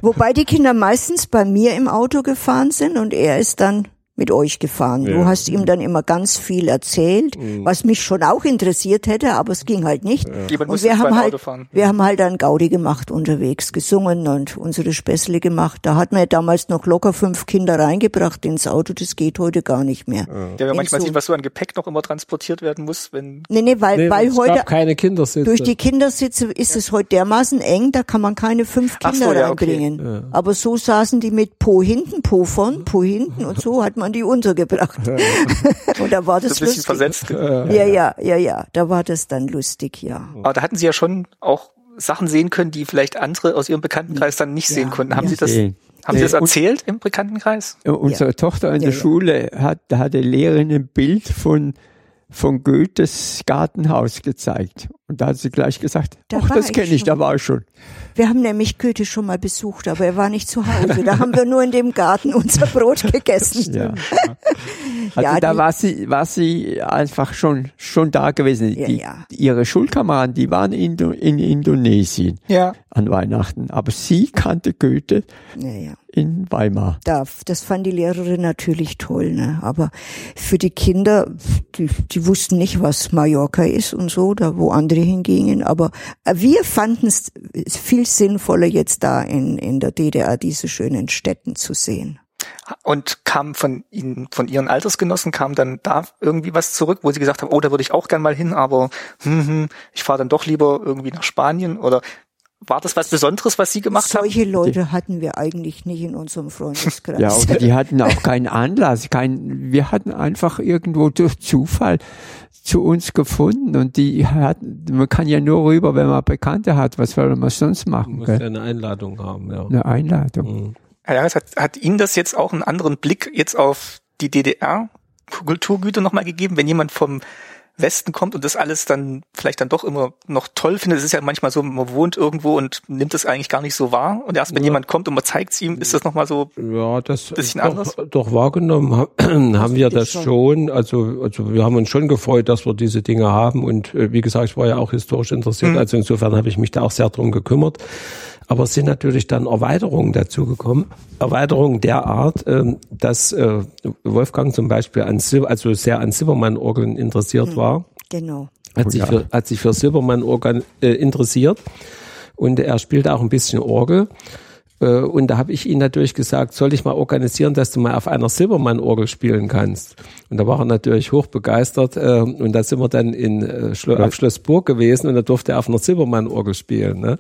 Wobei die Kinder meistens bei mir im Auto gefahren sind und er ist dann mit euch gefahren. Du Ja. Mhm. hast ihm dann immer ganz viel erzählt, was mich schon auch interessiert hätte, aber es ging halt nicht. Jemand Und muss wir haben beim halt, Auto fahren. wir haben halt dann Gaudi gemacht unterwegs, gesungen und unsere Späßle gemacht. Da hat man ja damals noch locker fünf Kinder reingebracht ins Auto. Das geht heute gar nicht mehr. Der man manchmal so- sieht, was so an Gepäck noch immer transportiert werden muss, wenn Nee, nee, weil, Nee, weil es heute gab keine Kindersitze. durch die Kindersitze ist es heute dermaßen eng, da kann man keine fünf Kinder so, ja, okay. reinbringen. Aber so saßen die mit Po hinten, Po vorn, Po hinten und so hat man die untergebracht. und da war so das ein bisschen lustig. versetzt. Ja, ja, ja, ja, da war das dann lustig, ja. Aber da hatten sie ja schon auch Sachen sehen können, die vielleicht andere aus ihrem Bekanntenkreis dann nicht Ja, sehen konnten. Haben ja. Sie das, haben Sie das Äh, erzählt im Bekanntenkreis? Äh, Unsere Tochter in Ja, der ja. Schule hat, da hat die Lehrerin ein Bild von, von Goethes Gartenhaus gezeigt. Und da hat sie gleich gesagt, Da ach, das ich kenne ich, schon. da war ich schon. Wir haben nämlich Goethe schon mal besucht, aber er war nicht zu Hause. Da haben wir nur in dem Garten unser Brot gegessen. Ja. Also Ja, da war sie, war sie einfach schon, schon da gewesen. Ja, die, ja. Ihre Schulkameraden, die waren in, in Indonesien Ja. an Weihnachten. Aber sie kannte Goethe Ja, ja. in Weimar. Da, das fand die Lehrerin natürlich toll, ne? Aber für die Kinder, die, die wussten nicht, was Mallorca ist und so, da wo andere hingingen. Aber äh, wir fanden es viel sinnvoller, jetzt da in, in der DDR diese schönen Städten zu sehen. Und kam von Ihnen, von Ihren Altersgenossen, kam dann da irgendwie was zurück, wo Sie gesagt haben, oh, da würde ich auch gern mal hin, aber hm, hm, ich fahre dann doch lieber irgendwie nach Spanien oder war das was Besonderes, was Sie gemacht haben? Solche Leute hatten wir eigentlich nicht in unserem Freundeskreis. Ja, oder die hatten auch keinen Anlass. Kein, wir hatten einfach irgendwo durch Zufall zu uns gefunden und die hatten, man kann ja nur rüber, wenn man Bekannte hat. Was soll man sonst machen? Muss ja eine Einladung haben, ja. Eine Einladung. Mhm. Herr Jahres, hat, hat Ihnen das jetzt auch einen anderen Blick jetzt auf die DDR-Kulturgüter nochmal gegeben, wenn jemand vom Westen kommt und das alles dann vielleicht dann doch immer noch toll findet. Es ist ja manchmal so, man wohnt irgendwo und nimmt es eigentlich gar nicht so wahr. Und erst wenn Ja. jemand kommt und man zeigt es ihm, ist das nochmal so, Ja, das Bisschen doch, anders? doch wahrgenommen ha- haben wir das schon. schon. Also, also wir haben uns schon gefreut, dass wir diese Dinge haben. Und äh, wie gesagt, ich war ja auch historisch interessiert. Mhm. Also insofern habe ich mich da auch sehr drum gekümmert. Aber es sind natürlich dann Erweiterungen dazugekommen. Erweiterungen der Art, ähm, dass äh, Wolfgang zum Beispiel an Sil also sehr an Silbermann-Orgeln interessiert war genau. hat Oh sich ja. für, hat sich für Silbermann organ, äh, interessiert und er spielt auch ein bisschen Orgel. Äh, und da habe ich ihn natürlich gesagt, soll ich mal organisieren, dass du mal auf einer Silbermann-Orgel spielen kannst. Und da war er natürlich hochbegeistert. Äh, und da sind wir dann in auf Schloss Burg gewesen und da durfte er auf einer Silbermann-Orgel spielen. Ne?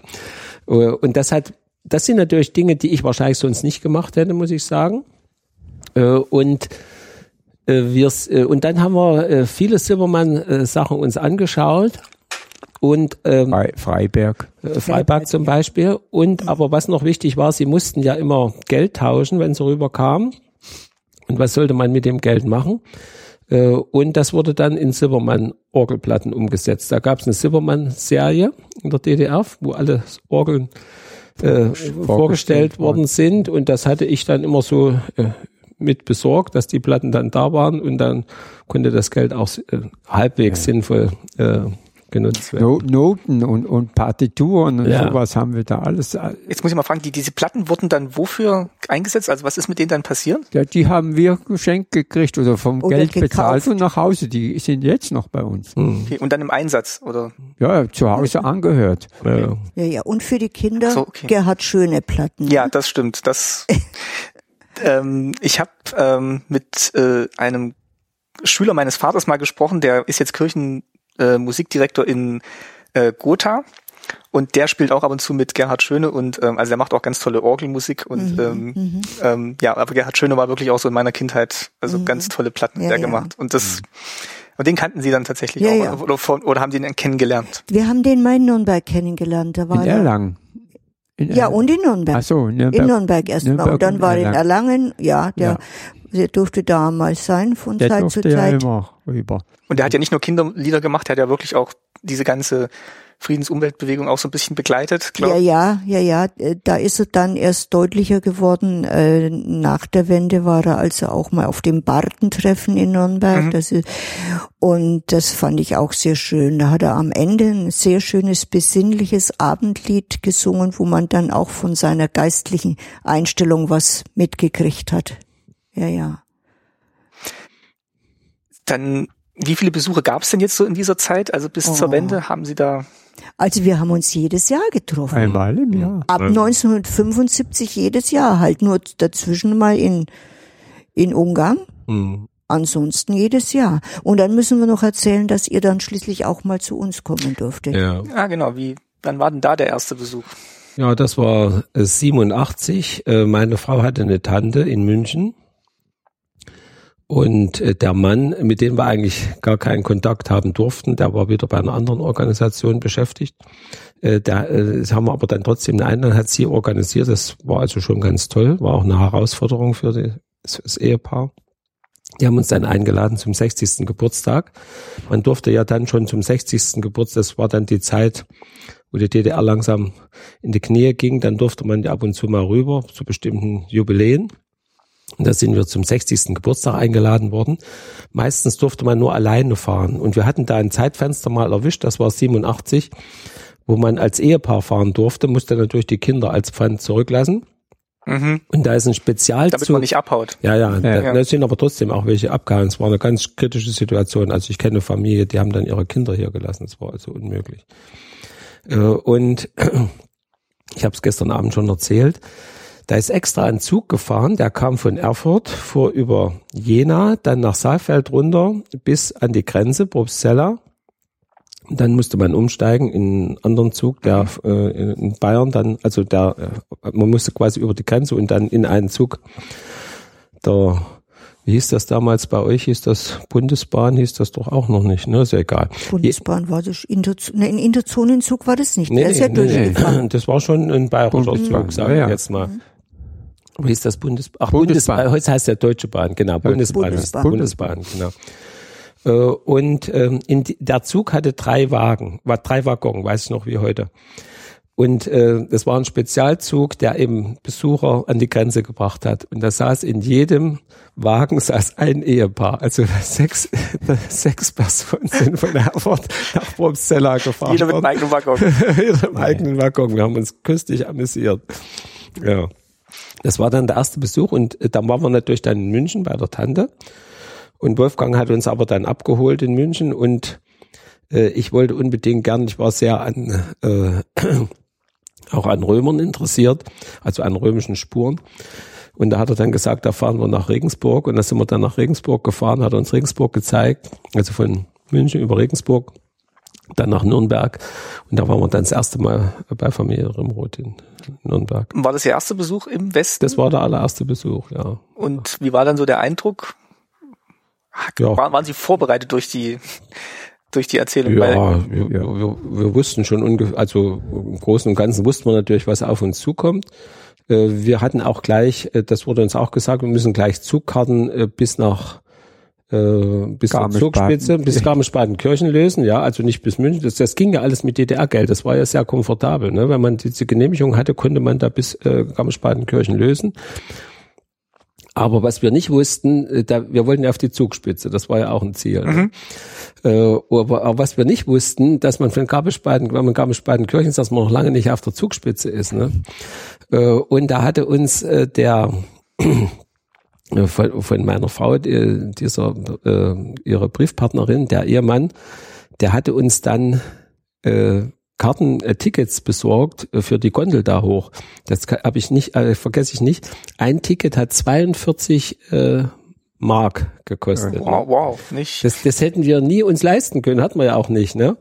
Äh, Und das hat, das sind natürlich Dinge, die ich wahrscheinlich sonst nicht gemacht hätte, muss ich sagen. Äh, Und äh, wir und dann haben wir viele Silbermann-Sachen uns angeschaut und ähm, Frei, Freiberg. Freiberg zum Beispiel. Und aber was noch wichtig war, sie mussten ja immer Geld tauschen, wenn sie rüberkamen. Und was sollte man mit dem Geld machen? Äh, Und das wurde dann in Silbermann-Orgelplatten umgesetzt. Da gab es eine Silbermann-Serie in der DDR, wo alle Orgeln äh, vorgestellt worden sind. Und das hatte ich dann immer so äh, mit besorgt, dass die Platten dann da waren. Und dann konnte das Geld auch äh, halbwegs sinnvoll äh, genutzt werden. No, Noten und, und Partituren und Ja. sowas haben wir da alles. jetzt muss ich mal fragen, die, diese Platten wurden dann wofür eingesetzt? Also was ist mit denen dann passiert? Ja, die haben wir geschenkt gekriegt oder vom Oder Geld gekauft. bezahlt und nach Hause. Die sind jetzt noch bei uns. Hm. Okay, und dann im Einsatz, oder? Ja, zu Hause angehört. Ja. Ja, ja. Und für die Kinder, so, okay. Gerhard Schöne Platten. Ja, das stimmt. Das, ähm, ich habe ähm, mit äh, einem Schüler meines Vaters mal gesprochen, der ist jetzt Kirchenmusikdirektor äh, Musikdirektor in äh, Gotha. Und der spielt auch ab und zu mit Gerhard Schöne und ähm, also der macht auch ganz tolle Orgelmusik und ähm, ähm, ja, aber Gerhard Schöne war wirklich auch so in meiner Kindheit, also ganz tolle Platten Ja, der ja. gemacht. Und das und den kannten sie dann tatsächlich Ja, auch ja. Oder, von, oder haben den kennengelernt. Wir haben den mal in Nürnberg kennengelernt. Da war In er- Erlangen. In Ja, Erlangen. und in Nürnberg. Ach so, In Nürnberg. Nürnberg erstmal. Nürnberg Und dann war er in Erlangen. Erlangen, ja, der, Ja. Der durfte da mal sein von Der Zeit zu ja Zeit. immer rüber. Und der hat ja nicht nur Kinderlieder gemacht, der hat ja wirklich auch diese ganze Friedensumweltbewegung auch so ein bisschen begleitet. Glaub. Ja, ja, ja, ja. Da ist er dann erst deutlicher geworden. Äh, Nach der Wende war er also auch mal auf dem Bartentreffen in Nürnberg. Mhm. Das ist, und das fand ich auch sehr schön. Da hat er am Ende ein sehr schönes, besinnliches Abendlied gesungen, wo man dann auch von seiner geistlichen Einstellung was mitgekriegt hat. Ja, ja. Dann, wie viele Besuche gab es denn jetzt so in dieser Zeit? Also bis zur Oh. Wende haben Sie da Also wir haben uns jedes Jahr getroffen. Einmal im Jahr. Ab 1975 jedes Jahr, halt nur dazwischen mal in, in Ungarn. Hm. Ansonsten jedes Jahr. Und dann müssen wir noch erzählen, dass ihr dann schließlich auch mal zu uns kommen dürftet. Ja. Ah, genau. Wie, wann war denn da der erste Besuch? ja, das war äh, 87. Äh, Meine Frau hatte eine Tante in München. Und äh, der Mann, mit dem wir eigentlich gar keinen Kontakt haben durften, der war wieder bei einer anderen Organisation beschäftigt. Äh, der, äh, das haben wir aber dann trotzdem eine Einladung, hat sie organisiert. Das war also schon ganz toll, war auch eine Herausforderung für die, das Ehepaar. Die haben uns dann eingeladen zum 60. Geburtstag. Man durfte ja dann schon zum 60. Geburtstag, das war dann die Zeit, wo die DDR langsam in die Knie ging, dann durfte man ja ab und zu mal rüber zu bestimmten Jubiläen. Und da sind wir zum 60. Geburtstag eingeladen worden. Meistens durfte man nur alleine fahren. Und wir hatten da ein Zeitfenster mal erwischt, das war 87, wo man als Ehepaar fahren durfte, musste natürlich die Kinder als Pfand zurücklassen. Mhm. Und da ist ein Spezialzug. Damit man nicht abhaut. Ja, ja. ja. Da, da sind aber trotzdem auch welche abgehauen. Es war eine ganz kritische Situation. Also ich kenne eine Familie, die haben dann ihre Kinder hier gelassen. Das war also unmöglich. Äh, und ich habe es gestern Abend schon erzählt. Da ist extra ein Zug gefahren, der kam von Erfurt, fuhr über Jena, dann nach Saalfeld runter bis an die Grenze, Probstzella. Dann musste man umsteigen in einen anderen Zug, der äh, in Bayern dann, also der, äh, man musste quasi über die Grenze und dann in einen Zug der wie hieß das damals bei euch? Hieß das Bundesbahn? Hieß das doch auch noch nicht, ne? Ist ja egal. Bundesbahn war das, Interzone, ne, ein Interzonenzug war das nicht. Nee, nee, nee, nee. Das war schon ein bayerischer Zug, sagen wir ja. jetzt mal. Mhm. Wie ist das Bundes Ach, Bundesbahn. Bundesbahn. Heute heißt der Deutsche Bahn, genau. Bundesbahn. Bundesbahn, Bundesbahn genau. Äh, und ähm, in die, der Zug hatte drei Wagen, war drei Waggons, weiß ich noch wie heute. Und äh, das war ein Spezialzug, der eben Besucher an die Grenze gebracht hat. Und da saß in jedem Wagen saß ein Ehepaar. Also sechs, sechs Personen sind von Erfurt nach Wormszeller gefahren. Jeder mit einem eigenen Waggon. Jeder im eigenen Waggon. Wir haben uns köstlich amüsiert. Ja. Das war dann der erste Besuch und äh, dann waren wir natürlich dann in München bei der Tante. Und Wolfgang hat uns aber dann abgeholt in München und äh, ich wollte unbedingt gern, ich war sehr an, äh, auch an Römern interessiert, also an römischen Spuren. Und da hat er dann gesagt, da fahren wir nach Regensburg. Und da sind wir dann nach Regensburg gefahren, hat uns Regensburg gezeigt, also von München über Regensburg, dann nach Nürnberg. Und da waren wir dann das erste Mal bei Familie Rimroth in Nürnberg. War das Ihr erster Besuch im Westen? Das war der allererste Besuch, ja. Und wie war dann so der Eindruck? Ja. Waren, waren Sie vorbereitet durch die durch die Erzählung? Ja, wir. Wir, wir, wussten schon ungefähr, also im Großen und Ganzen wussten wir natürlich, was auf uns zukommt. Äh, wir hatten auch gleich, äh, das wurde uns auch gesagt, wir müssen gleich Zugkarten äh, bis nach äh, bis zur Zugspitze, bis Garmisch-Partenkirchen lösen, ja, also nicht bis München. Das, das ging ja alles mit DDR-Geld, das war ja sehr komfortabel. Ne? Wenn man diese Genehmigung hatte, konnte man da bis äh, Garmisch-Partenkirchen lösen. Aber was wir nicht wussten, äh, da, wir wollten ja auf die Zugspitze, das war ja auch ein Ziel. Ne? Mhm. Äh, aber, aber, was wir nicht wussten, dass man von Garmisch-Partenkirchen, wenn man Garmisch-Partenkirchen ist, dass man noch lange nicht auf der Zugspitze ist. Ne? Äh, und da hatte uns äh, der von, von meiner Frau, die, dieser äh, ihre Briefpartnerin, der Ehemann, der hatte uns dann äh, Karten, äh, Tickets besorgt äh, für die Gondel da hoch. Das habe ich nicht, äh, vergesse ich nicht. Ein Ticket hat 42 äh, Mark gekostet. Wow, wow, nicht. Das, das hätten wir nie uns leisten können, hatten wir ja auch nicht, ne?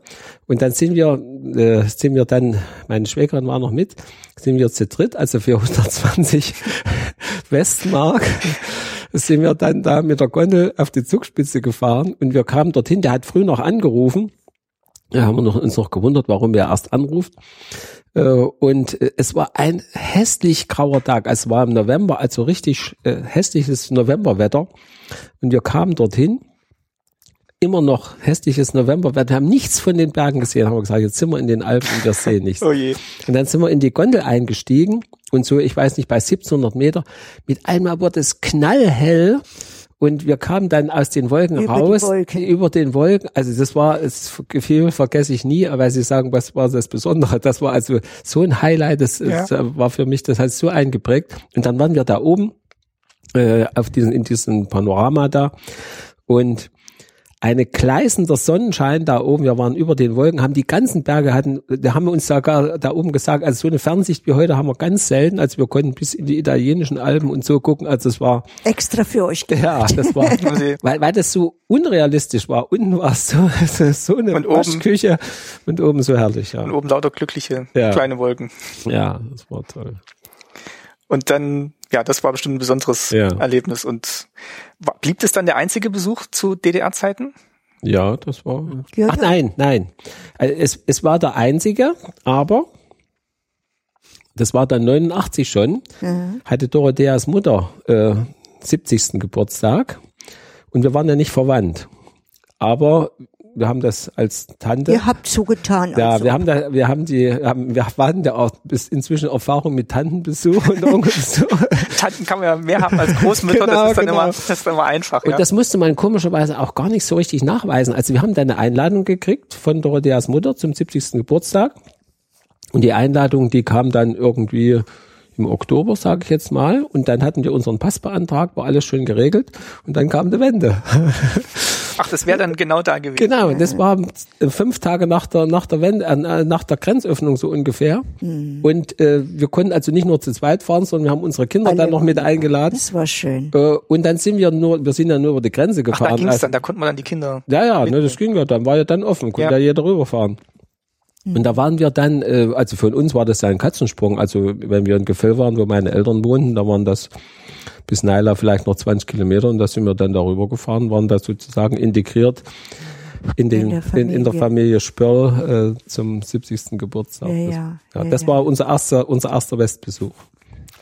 Und dann sind wir, äh, sind wir dann, meine Schwägerin war noch mit, sind wir zu dritt, also für 120 Westmark sind wir dann da mit der Gondel auf die Zugspitze gefahren und wir kamen dorthin, der hat früh noch angerufen. Da haben wir noch, uns noch gewundert, warum er erst anruft. Äh, und äh, es war ein hässlich grauer Tag. Es war im November, also richtig äh, hässliches Novemberwetter. Und wir kamen dorthin immer noch hässliches Novemberwetter. Wir haben nichts von den Bergen gesehen, haben wir gesagt, jetzt sind wir in den Alpen und wir sehen nichts. oh je. Und dann sind wir in die Gondel eingestiegen und so, ich weiß nicht, bei 1700 Meter, mit einmal wurde es knallhell und wir kamen dann aus den Wolken über raus, Wolken. über den Wolken. Also das war, das Gefühl vergesse ich nie, aber Sie sagen, was war das Besondere? Das war also so ein Highlight, das, ja. das war für mich, das hat so eingeprägt. Und dann waren wir da oben, äh, auf diesen, in diesem Panorama da und eine gleißender Sonnenschein da oben. Wir waren über den Wolken, haben die ganzen Berge hatten, da haben wir uns sogar da oben gesagt, also so eine Fernsicht wie heute haben wir ganz selten, also wir konnten bis in die italienischen Alpen und so gucken, also es war extra für euch. Gemacht. Ja, das war, weil, weil das so unrealistisch war. Unten war es so, so eine und Waschküche und oben so herrlich, ja. Und oben lauter glückliche ja. kleine Wolken. Ja, das war toll. Und dann ja, das war bestimmt ein besonderes ja. Erlebnis. Und war, blieb es dann der einzige Besuch zu DDR-Zeiten? Ja, das war. Ach nein, nein. Also es, es war der einzige, aber das war dann 89 schon, mhm. hatte Dorotheas Mutter äh, 70. Geburtstag und wir waren ja nicht verwandt. Aber wir haben das als Tante. Ihr habt zugetan. Ja, also. wir haben da, wir haben die, haben, wir hatten ja auch bis inzwischen Erfahrung mit Tantenbesuch und Onkelbesuch. Tanten kann man ja mehr haben als Großmütter, genau, das ist dann genau. immer, das ist immer einfach. Und ja. das musste man komischerweise auch gar nicht so richtig nachweisen. Also wir haben da eine Einladung gekriegt von Dorotheas Mutter zum 70. Geburtstag. Und die Einladung, die kam dann irgendwie im Oktober, sage ich jetzt mal. Und dann hatten wir unseren Pass beantragt, war alles schön geregelt. Und dann kam die Wende. Ach, das wäre dann genau da gewesen. Genau, das war fünf Tage nach der nach der Wende, äh, nach der Grenzöffnung so ungefähr. Mhm. Und äh, wir konnten also nicht nur zu zweit fahren, sondern wir haben unsere Kinder Alle dann noch mit eingeladen. Das war schön. Äh, und dann sind wir nur, wir sind ja nur über die Grenze gefahren. Ach, da ging's also, dann, da konnte man dann die Kinder. Ja, ja, ne, das ging ja dann, war ja dann offen, konnte ja, ja jeder rüberfahren. Und da waren wir dann, äh, also für uns war das ja ein Katzensprung. Also wenn wir in Gefäll waren, wo meine Eltern wohnten, da waren das bis Naila vielleicht noch 20 Kilometer und da sind wir dann darüber gefahren, waren da sozusagen integriert in, den, in, der, in, in der Familie Spörl äh, zum 70. Geburtstag. Ja, ja, ja, ja das war unser erster, unser erster Westbesuch.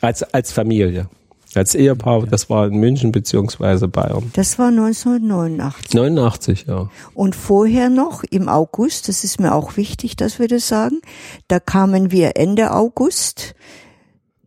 Als, als Familie. Als Ehepaar, das war in München beziehungsweise Bayern. Das war 1989. 89, ja. Und vorher noch im August, das ist mir auch wichtig, dass wir das sagen, da kamen wir Ende August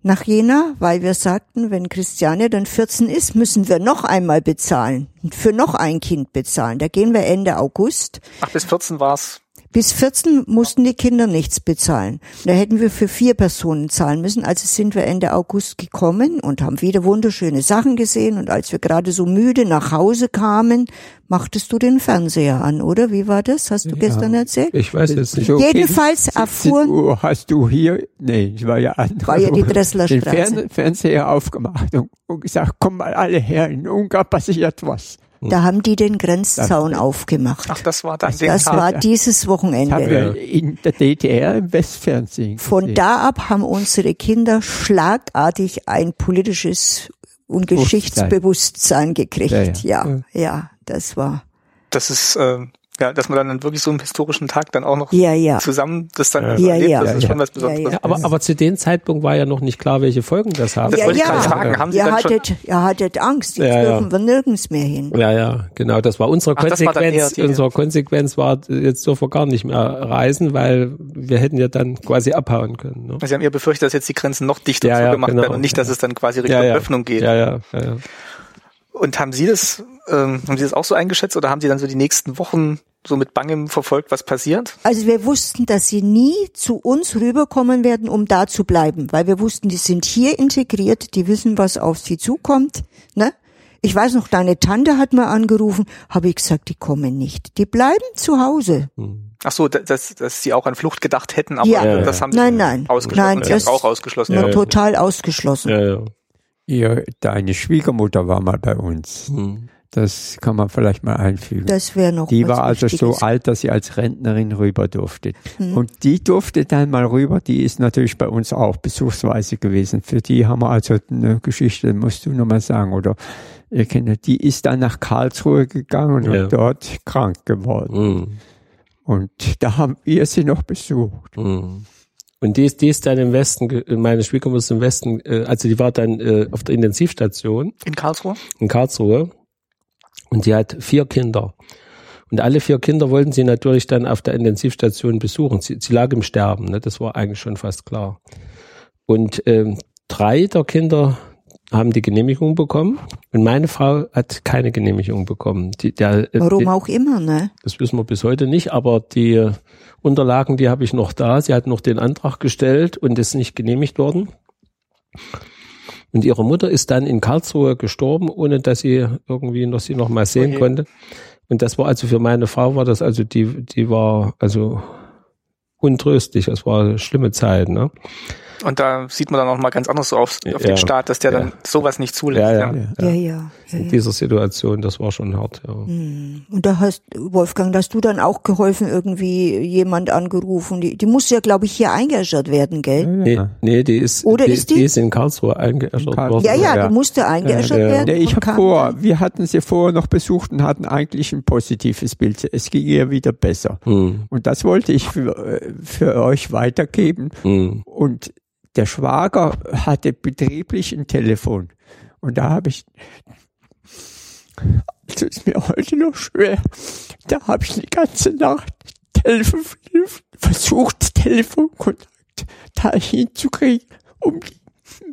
nach Jena, weil wir sagten, wenn Christiane dann 14 ist, müssen wir noch einmal bezahlen. Für noch ein Kind bezahlen. Da gehen wir Ende August. Ach, bis 14 war's bis 14 mussten die Kinder nichts bezahlen. Da hätten wir für vier Personen zahlen müssen. Also sind wir Ende August gekommen und haben wieder wunderschöne Sachen gesehen. Und als wir gerade so müde nach Hause kamen, machtest du den Fernseher an, oder? Wie war das? Hast du ja, gestern erzählt? Ich weiß jetzt nicht. So Jedenfalls erfuhren. Hast du hier, nee, ich war ja an. War ja die Dresslerstraße. Den Fern Fernseher aufgemacht und, und gesagt, komm mal alle her, in Ungarn passiert was. Da haben die den Grenzzaun das, aufgemacht. Ach, das war dann Das Tag, war dieses Wochenende. Haben wir in der DDR im Westfernsehen. Von da ab haben unsere Kinder schlagartig ein politisches und Geschichtsbewusstsein gekriegt. Ja, ja, ja, ja das war. Das ist äh, ja, dass man dann wirklich so einen historischen Tag dann auch noch ja, ja. zusammen das dann ja, erlebt, ja, das ist schon was Besonderes. Ja, aber, aber zu dem Zeitpunkt war ja noch nicht klar, welche Folgen das haben. Das ja, wollte ich gerade fragen. Haben Sie ihr, hattet, ihr hattet Angst, jetzt dürfen wir nirgends mehr hin. Ja, ja, genau. Das war unsere Ach, Konsequenz. War unsere Konsequenz war, jetzt dürfen wir gar nicht mehr reisen, weil wir hätten ja dann quasi abhauen können. Ne? Sie haben ja befürchtet, dass jetzt die Grenzen noch dichter ja, zugemacht genau. werden und nicht, dass es dann quasi Richtung Öffnung geht. Ja, ja, ja, ja. Und haben Sie das, ähm, haben Sie das auch so eingeschätzt oder haben Sie dann so die nächsten Wochen so mit Bangem verfolgt, was passiert? Also wir wussten, dass sie nie zu uns rüberkommen werden, um da zu bleiben, weil wir wussten, die sind hier integriert, die wissen, was auf sie zukommt. Ne? Ich weiß noch, deine Tante hat mal angerufen, habe ich gesagt, die kommen nicht, die bleiben zu Hause. Hm. Ach so, dass, dass sie auch an Flucht gedacht hätten, aber ja. das haben sie nein, nein. ausgeschlossen. Nein, das auch ausgeschlossen. Ja, total ausgeschlossen. Ja, ja. Ihr, deine Schwiegermutter war mal bei uns. Hm. Das kann man vielleicht mal einfügen. Das wäre noch Die war also so alt, dass sie als Rentnerin rüber durfte. Hm. Und die durfte dann mal rüber. Die ist natürlich bei uns auch besuchsweise gewesen. Für die haben wir also eine Geschichte, musst du nochmal sagen, oder ihr kennt, die ist dann nach Karlsruhe gegangen ja. und dort krank geworden. Hm. Und da haben wir sie noch besucht. Hm. Und die ist, die ist dann im Westen, meine Schwiegermutter ist im Westen, äh, also die war dann äh, auf der Intensivstation. In Karlsruhe? In Karlsruhe. Und sie hat vier Kinder. Und alle vier Kinder wollten sie natürlich dann auf der Intensivstation besuchen. Sie, sie lag im Sterben, ne? das war eigentlich schon fast klar. Und ähm, drei der Kinder haben die Genehmigung bekommen und meine Frau hat keine Genehmigung bekommen. Die, der, äh, Warum die, auch immer, ne? Das wissen wir bis heute nicht, aber die Unterlagen, die habe ich noch da. Sie hat noch den Antrag gestellt und ist nicht genehmigt worden. Und ihre Mutter ist dann in Karlsruhe gestorben, ohne dass sie irgendwie noch sie noch mal sehen okay. konnte. Und das war also für meine Frau war das also die die war also untröstlich. Es war eine schlimme Zeit. Ne? Und da sieht man dann auch mal ganz anders so auf, auf ja, den Staat, dass der ja. dann sowas nicht zulässt. Ja, ja, ja. ja, In dieser Situation, das war schon hart, ja. Hm. Und da hast, Wolfgang, hast du dann auch geholfen, irgendwie jemand angerufen. Die, die muss ja, glaube ich, hier eingeäschert werden, gell? Nee, nee, die ist, Oder die, ist die? die ist in Karlsruhe eingeäschert worden. Ja, ja, die musste eingeäschert werden. Ich habe vor, wir hatten sie vorher noch besucht und hatten eigentlich ein positives Bild. Es ging ihr wieder besser. Hm. Und das wollte ich für, für euch weitergeben. Hm. Und der Schwager hatte betrieblich ein Telefon. Und da habe ich, also ist mir heute noch schwer, da habe ich die ganze Nacht Telefon, versucht, Telefonkontakt da hinzukriegen, um die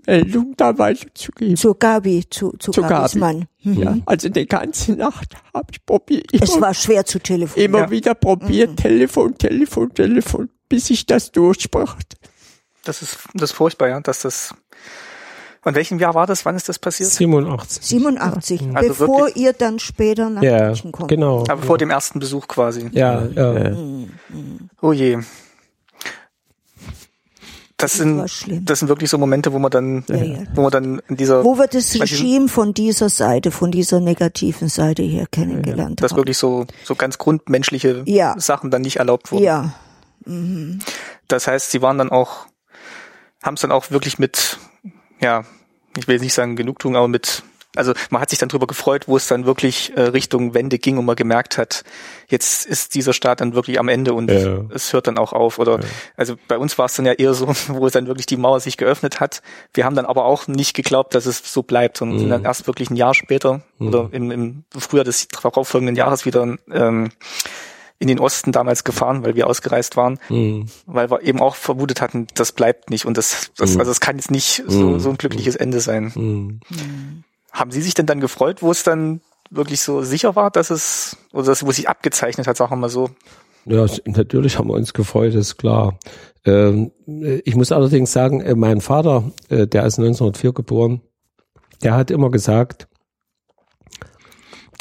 Meldung da weiterzugeben. Zu Gabi, zu, zu, zu Gabis Gabi. Mann. Mhm. Ja, also die ganze Nacht habe ich probiert. Es war schwer zu telefonieren. Immer ja. wieder probiert, mhm. Telefon, Telefon, Telefon, bis ich das durchbrachte. Das ist, das ist furchtbar, ja, dass das, und welchem Jahr war das? Wann ist das passiert? 87. 87, also bevor wirklich? ihr dann später nach ja, München kommt. Genau. Aber vor dem ersten Besuch quasi. Ja, ja. ja. Oh je. Das, das sind, das sind wirklich so Momente, wo man dann, ja, ja. wo man dann in dieser, wo wir das Regime von dieser Seite, von dieser negativen Seite her kennengelernt ja, Dass wirklich so, so ganz grundmenschliche ja. Sachen dann nicht erlaubt wurden. Ja. Mhm. Das heißt, sie waren dann auch haben es dann auch wirklich mit, ja, ich will nicht sagen Genugtuung, aber mit, also man hat sich dann drüber gefreut, wo es dann wirklich äh, Richtung Wende ging und man gemerkt hat, jetzt ist dieser Staat dann wirklich am Ende und ja. es hört dann auch auf. Oder ja. also bei uns war es dann ja eher so, wo es dann wirklich die Mauer sich geöffnet hat. Wir haben dann aber auch nicht geglaubt, dass es so bleibt und mhm. sind dann erst wirklich ein Jahr später mhm. oder im, im Frühjahr des darauffolgenden Jahres wieder ähm, in den Osten damals gefahren, weil wir ausgereist waren, mhm. weil wir eben auch vermutet hatten, das bleibt nicht und das, das mhm. also es kann jetzt nicht so, mhm. so ein glückliches Ende sein. Mhm. Haben Sie sich denn dann gefreut, wo es dann wirklich so sicher war, dass es oder das, wo es sich abgezeichnet hat, sagen wir mal so? Ja, natürlich haben wir uns gefreut, ist klar. Ähm, ich muss allerdings sagen, äh, mein Vater, äh, der ist 1904 geboren, der hat immer gesagt,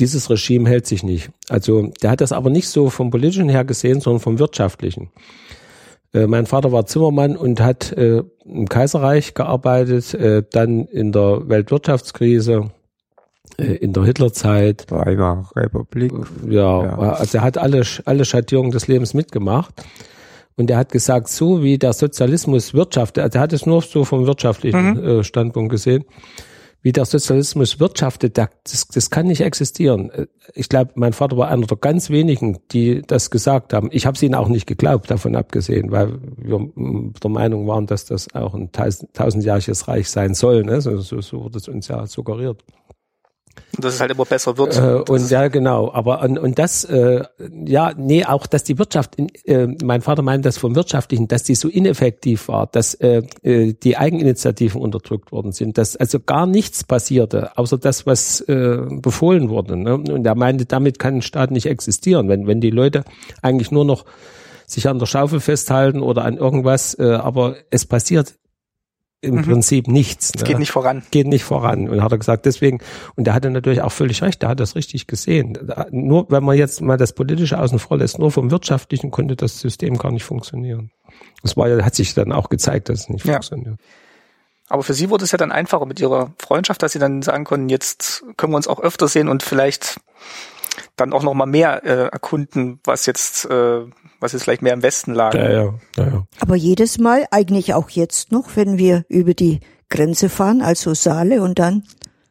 dieses Regime hält sich nicht. Also der hat das aber nicht so vom politischen her gesehen, sondern vom wirtschaftlichen. Äh, mein Vater war Zimmermann und hat äh, im Kaiserreich gearbeitet, äh, dann in der Weltwirtschaftskrise, äh, in der Hitlerzeit. Weimarer Republik. Ja, ja, also er hat alle, alle Schattierungen des Lebens mitgemacht. Und er hat gesagt, so wie der Sozialismus wirtschaftet, also er hat es nur so vom wirtschaftlichen mhm. äh, Standpunkt gesehen, wie der Sozialismus wirtschaftet, das, das kann nicht existieren. Ich glaube, mein Vater war einer der ganz wenigen, die das gesagt haben. Ich habe es ihnen auch nicht geglaubt, davon abgesehen, weil wir der Meinung waren, dass das auch ein tausendjähriges Reich sein soll. Ne? So, so, so wurde es uns ja suggeriert. Und dass es halt immer besser wird. Äh, und ja, genau. Aber und, und das, äh, ja, nee, auch, dass die Wirtschaft, äh, mein Vater meint das vom Wirtschaftlichen, dass die so ineffektiv war, dass äh, äh, die Eigeninitiativen unterdrückt worden sind, dass also gar nichts passierte, außer das, was äh, befohlen wurde. Ne? Und er meinte, damit kann ein Staat nicht existieren, wenn, wenn die Leute eigentlich nur noch sich an der Schaufel festhalten oder an irgendwas, äh, aber es passiert im mhm. Prinzip nichts. Es ne? geht nicht voran. Geht nicht voran. Und hat er gesagt, deswegen, und er hatte natürlich auch völlig recht, er hat das richtig gesehen. Nur, wenn man jetzt mal das Politische außen vor lässt, nur vom Wirtschaftlichen konnte das System gar nicht funktionieren. Das war, hat sich dann auch gezeigt, dass es nicht ja. funktioniert. Aber für Sie wurde es ja dann einfacher mit Ihrer Freundschaft, dass Sie dann sagen konnten, jetzt können wir uns auch öfter sehen und vielleicht dann auch noch mal mehr äh, erkunden, was jetzt äh, was jetzt vielleicht mehr im Westen lag. Ja, ja, ja, ja. Aber jedes Mal, eigentlich auch jetzt noch, wenn wir über die Grenze fahren, also Saale und dann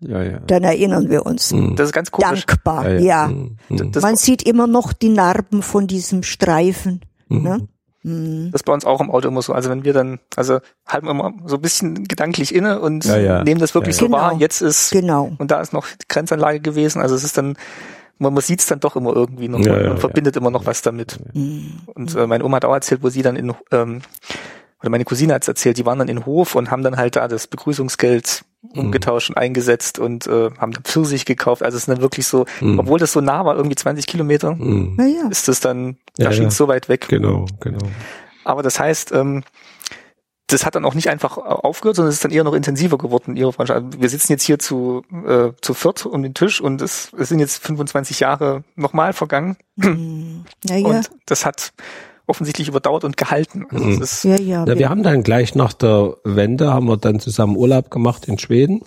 ja, ja. Dann erinnern wir uns. Mhm. Das ist ganz komisch. Dankbar, ja. ja. Mhm. Man sieht immer noch die Narben von diesem Streifen. Mhm. Ne? Mhm. Das ist bei uns auch im Auto immer so. Also wenn wir dann, also halten wir immer so ein bisschen gedanklich inne und nehmen das wirklich so genau. wahr. Jetzt ist, genau. und da ist noch die Grenzanlage gewesen. Also es ist dann, man, man sieht es dann doch immer irgendwie noch ja, ja, verbindet immer noch was damit. Mhm. Und äh, meine Oma hat auch erzählt, wo sie dann in ähm, oder meine Cousine hat es erzählt, die waren dann in Hof und haben dann halt da das Begrüßungsgeld mhm. umgetauscht und eingesetzt und äh, haben dann Pfirsich gekauft. Also es ist dann wirklich so, mhm. obwohl das so nah war, irgendwie 20 Kilometer, mhm. ist das dann, da ja, schien es so weit weg. Genau, genau. Aber das heißt, ähm, das hat dann auch nicht einfach aufgehört, sondern es ist dann eher noch intensiver geworden, ihre Freundschaft. Wir sitzen jetzt hier zu, äh, zu viert um den Tisch und es, es sind jetzt 25 Jahre nochmal vergangen. Mhm. Ja, ja. Und das hat offensichtlich überdauert und gehalten. Also Mhm. ist, Ja, ja. Ja, wir haben dann gleich nach der Wende, haben wir dann zusammen Urlaub gemacht in Schweden.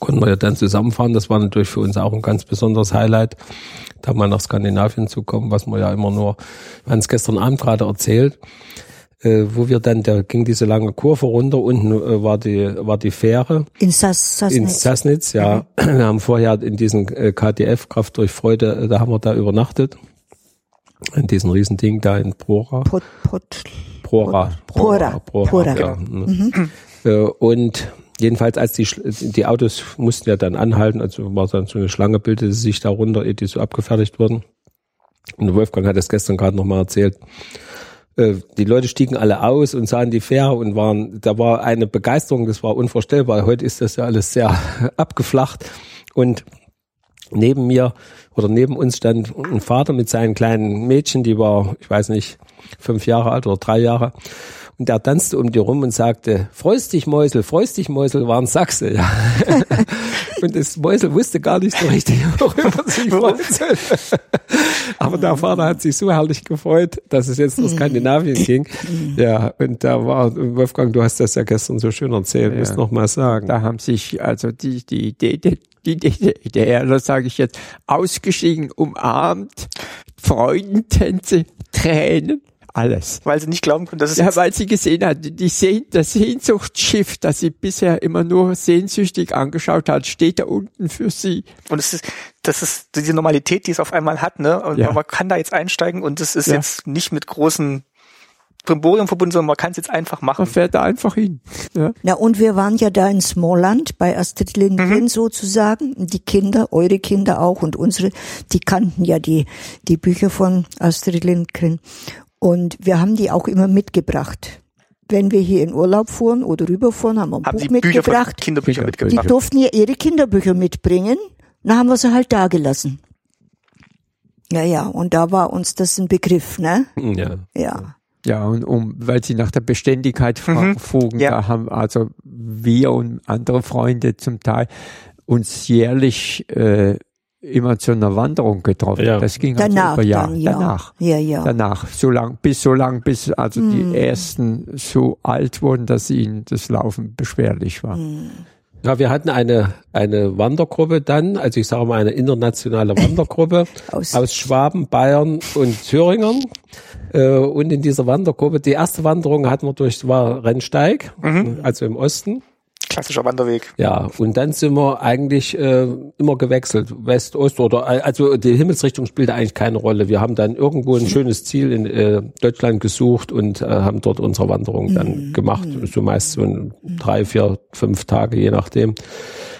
Konnten wir ja dann zusammenfahren. Das war natürlich für uns auch ein ganz besonderes Highlight, da mal nach Skandinavien zu kommen, was wir ja immer nur, wir haben es gestern Abend gerade erzählt, äh, wo wir dann, da ging diese lange Kurve runter, unten äh, war die, war die Fähre in Sass, in Sassnitz. Sassnitz, ja. Wir haben vorher in diesen äh, KTF, Kraft durch Freude, äh, da haben wir da übernachtet. In diesem Riesending da in Prora. Pot, Pot, Prora. Prora. Prora. Ja, ne. Äh, Und jedenfalls, als die, die Autos mussten ja dann anhalten, also war dann so eine Schlange, bildete sich darunter, ehe die so abgefertigt wurden. Und Wolfgang hat das gestern gerade nochmal erzählt. Äh, Die Leute stiegen alle aus und sahen die Fähre und waren, da war eine Begeisterung, das war unvorstellbar. Heute ist das ja alles sehr abgeflacht. Und neben mir oder neben uns stand ein Vater mit seinen kleinen Mädchen, die war, ich weiß nicht, fünf Jahre alt oder drei Jahre. Und der tanzte um die rum und sagte, freust dich Mäusel, freust dich Mäusel, war ein Sachse, ja. und das Mäusel wusste gar nicht so richtig, worüber sie soll. Aber der Vater hat sich so herrlich gefreut, dass es jetzt nach Skandinavien ging. Ja, und da war, Wolfgang, du hast das ja gestern so schön erzählt, Ja. musst noch mal sagen. Da haben sich also die, die Idee, die, die, die, der, das sage ich jetzt, ausgestiegen, umarmt, Freudentänze, Tränen, alles. weil sie nicht glauben können, dass es Ja, weil sie gesehen hat, die Sehn, das Sehnsuchtsschiff, das sie bisher immer nur sehnsüchtig angeschaut hat, steht da unten für sie. und es ist, das ist diese Normalität, die es auf einmal hat, ne? Und Ja. man kann da jetzt einsteigen und es ist Ja. jetzt nicht mit großen Brimborium verbunden, sondern man kann es jetzt einfach machen. Man fährt da einfach hin. Ja. Na, und wir waren ja da in Smallland bei Astrid Lindgren sozusagen. Und Die Kinder, eure Kinder auch und unsere, die kannten ja die, die Bücher von Astrid Lindgren. Und wir haben die auch immer mitgebracht. Wenn wir hier in Urlaub fuhren oder rüberfuhren, haben wir ein Haben Buch sie Bücher von mitgebracht. Kinderbücher. Die mitgebracht? durften ja ihre Kinderbücher mitbringen. Dann haben wir sie halt da gelassen. Ja, ja, und da war uns das ein Begriff, ne? Ja. Ja. Ja, und um, weil sie nach der Beständigkeit Mhm. frugen, Ja. da haben also wir und andere Freunde zum Teil uns jährlich äh, immer zu einer Wanderung getroffen. Ja. Das ging Danach also über Jahre. dann, ja. Danach. Ja, ja. Danach, so lang, bis so lang, bis also Hm. die ersten so alt wurden, dass ihnen das Laufen beschwerlich war. Hm. Ja, wir hatten eine, eine Wandergruppe dann, also ich sage mal eine internationale Wandergruppe Aus- aus, Schwaben, Bayern und Thüringern. Äh, Und in dieser Wandergruppe, die erste Wanderung hatten wir durch, war Rennsteig, also im Osten. Klassischer Wanderweg. Ja, und dann sind wir eigentlich äh, immer gewechselt, West, Ost oder also die Himmelsrichtung spielte eigentlich keine Rolle. Wir haben dann irgendwo ein schönes Ziel in äh, Deutschland gesucht und äh, haben dort unsere Wanderung dann gemacht. So meist so drei, vier, fünf Tage, je nachdem.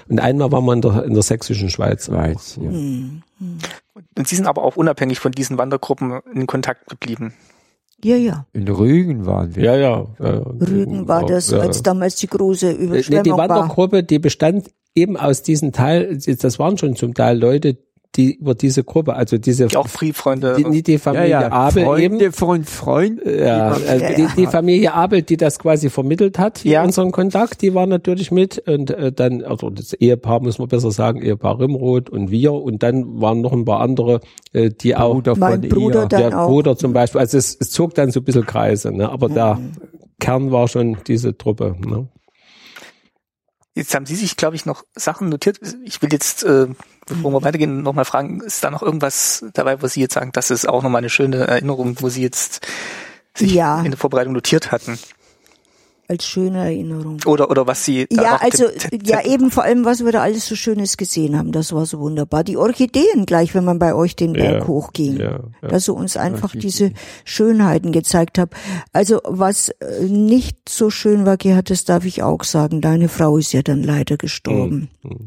Und einmal waren wir in der, in der sächsischen Schweiz. Schweiz, ja. Und sie sind aber auch unabhängig von diesen Wandergruppen in Kontakt geblieben. Ja, ja. In Rügen waren wir. Ja, ja. ja Rügen war das, ja. als damals die große Äh, Nee, Überschwemmung die war. Wandergruppe, die bestand eben aus diesen Teil, das waren schon zum Teil Leute, die über diese Gruppe, also diese Die auch Free-Freunde. die, nicht die Ja, Familie ja, Abel Freunde eben. von Freunden. Ja, also die, die Familie Abel, die das quasi vermittelt hat, Ja. unseren Kontakt, die war natürlich mit und äh, dann, also das Ehepaar muss man besser sagen, Ehepaar Rimroth und wir und dann waren noch ein paar andere, äh, die auch, Bruder Mein von Bruder ihr. der auch. Bruder zum Beispiel, also es, es zog dann so ein bisschen Kreise, ne? aber der Kern war schon diese Truppe. Ne? Jetzt haben Sie sich, glaube ich, noch Sachen notiert. Ich will jetzt, äh, bevor wir weitergehen, nochmal fragen, ist da noch irgendwas dabei, wo Sie jetzt sagen, das ist auch nochmal eine schöne Erinnerung, wo Sie jetzt sich Ja. in der Vorbereitung notiert hatten? Als schöne Erinnerung. Oder, oder was Sie Ja, also, ja, eben vor allem, was wir da alles so Schönes gesehen haben, das war so wunderbar. Die Orchideen gleich, wenn man bei euch den Berg Ja, hochging. ja, ja. Dass ihr uns einfach diese Schönheiten gezeigt habt. Also, was äh, nicht so schön war, Gerhard, das darf ich auch sagen, deine Frau ist ja dann leider gestorben. Mhm.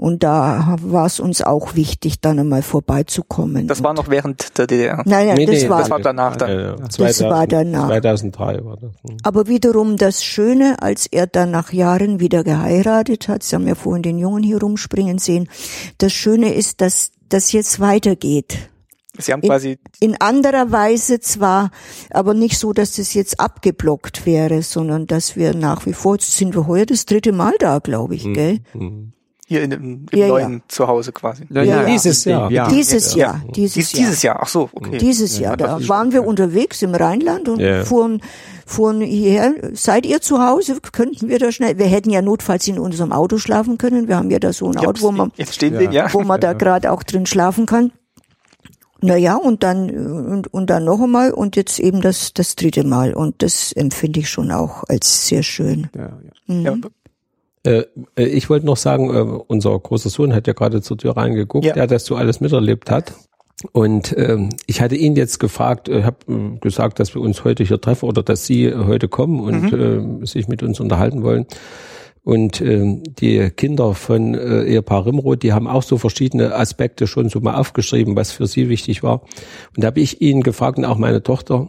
Und da war es uns auch wichtig, dann einmal vorbeizukommen. Das war noch während der DDR. Nein, nein, Nee, das nee, war, das war danach dann. Ja, ja. Das war danach. 2003 war das. Hm. Aber wiederum das Schöne, als er dann nach Jahren wieder geheiratet hat, Sie haben ja vorhin den Jungen hier rumspringen sehen, das Schöne ist, dass das jetzt weitergeht. Sie haben In, quasi, in anderer Weise zwar, aber nicht so, dass das jetzt abgeblockt wäre, sondern dass wir nach wie vor, jetzt sind wir heuer das dritte Mal da, glaube ich, gell? Hm. Hier in, im, im Ja, ja. neuen Zuhause quasi. Na Ja, dieses Jahr. Ja. Dieses Ja. Jahr, dieses Dies, Jahr. dieses Jahr, ach so, okay. Dieses Jahr, da waren wir unterwegs im Rheinland und Ja. fuhren, fuhren hierher. Seid ihr zu Hause? Könnten wir da schnell? Wir hätten ja notfalls in unserem Auto schlafen können. Wir haben ja da so ein Ja, Auto, wo man, jetzt stehen wir, ja. wo man da gerade auch drin schlafen kann. Naja, und dann, und, und dann noch einmal und jetzt eben das, das dritte Mal. Und das empfinde ich schon auch als sehr schön. Ja, ja. ja. Äh, äh, ich wollte noch sagen, äh, unser großer Sohn hat ja gerade zur Tür reingeguckt, Ja. der das so alles miterlebt hat. Und ähm, ich hatte ihn jetzt gefragt, äh, habe äh, gesagt, dass wir uns heute hier treffen oder dass Sie äh, heute kommen und äh, sich mit uns unterhalten wollen. Und ähm, die Kinder von äh, Ehepaar Rimroth, die haben auch so verschiedene Aspekte schon so mal aufgeschrieben, was für sie wichtig war. Und da habe ich ihn gefragt und auch meine Tochter,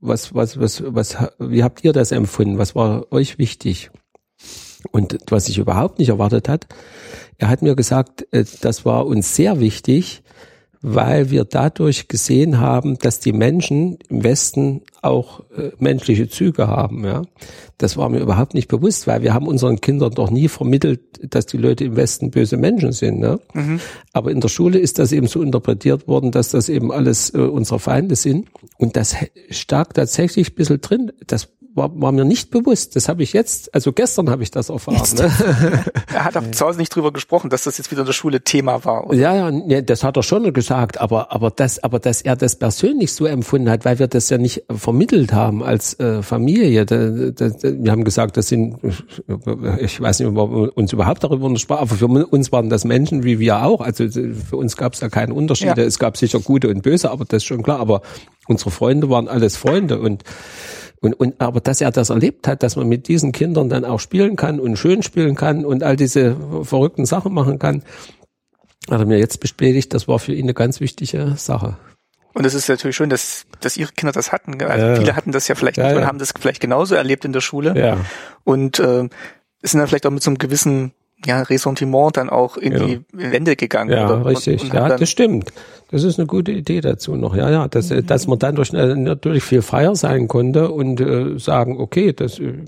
was, was, was, was, wie habt ihr das empfunden? Was war euch wichtig? Und was ich überhaupt nicht erwartet hat, er hat mir gesagt, äh, das war uns sehr wichtig, weil wir dadurch gesehen haben, dass die Menschen im Westen auch äh, menschliche Züge haben. Ja, das war mir überhaupt nicht bewusst, weil wir haben unseren Kindern doch nie vermittelt, dass die Leute im Westen böse Menschen sind. Ne? Aber in der Schule ist das eben so interpretiert worden, dass das eben alles äh, unsere Feinde sind. Und das stak tatsächlich ein bisschen drin. Das war, war mir nicht bewusst. Das habe ich jetzt, also gestern habe ich das erfahren. Ne? Er hat auch zu Hause nicht drüber gesprochen, dass das jetzt wieder in der Schule Thema war. Und Ja, ja, nee, das hat er schon gesagt, aber aber das, aber dass er das persönlich so empfunden hat, weil wir das ja nicht vermittelt haben als äh, Familie. Da, da, da, wir haben gesagt, das sind, ich weiß nicht, ob wir uns überhaupt darüber untersprachen, aber für uns waren das Menschen wie wir auch. Also für uns gab es da keine Unterschiede. Ja. Es gab sicher gute und böse, aber das ist schon klar. Aber unsere Freunde waren alles Freunde und und, und aber dass er das erlebt hat, dass man mit diesen Kindern dann auch spielen kann und schön spielen kann und all diese verrückten Sachen machen kann, hat er mir jetzt bestätigt, das war für ihn eine ganz wichtige Sache. Und es ist natürlich schön, dass, dass ihre Kinder das hatten. Also Ja. Viele hatten das ja vielleicht Ja, nicht und ja. haben das vielleicht genauso erlebt in der Schule. Ja, Und äh, sind dann vielleicht auch mit so einem gewissen ja, Ressentiment dann auch in Ja. die Wände gegangen. ja, oder? richtig. Und, und ja, das stimmt. Das ist eine gute Idee dazu noch. Ja, ja, dass, äh, dass man dann durch, äh, natürlich viel freier sein konnte und äh, sagen, okay, das äh,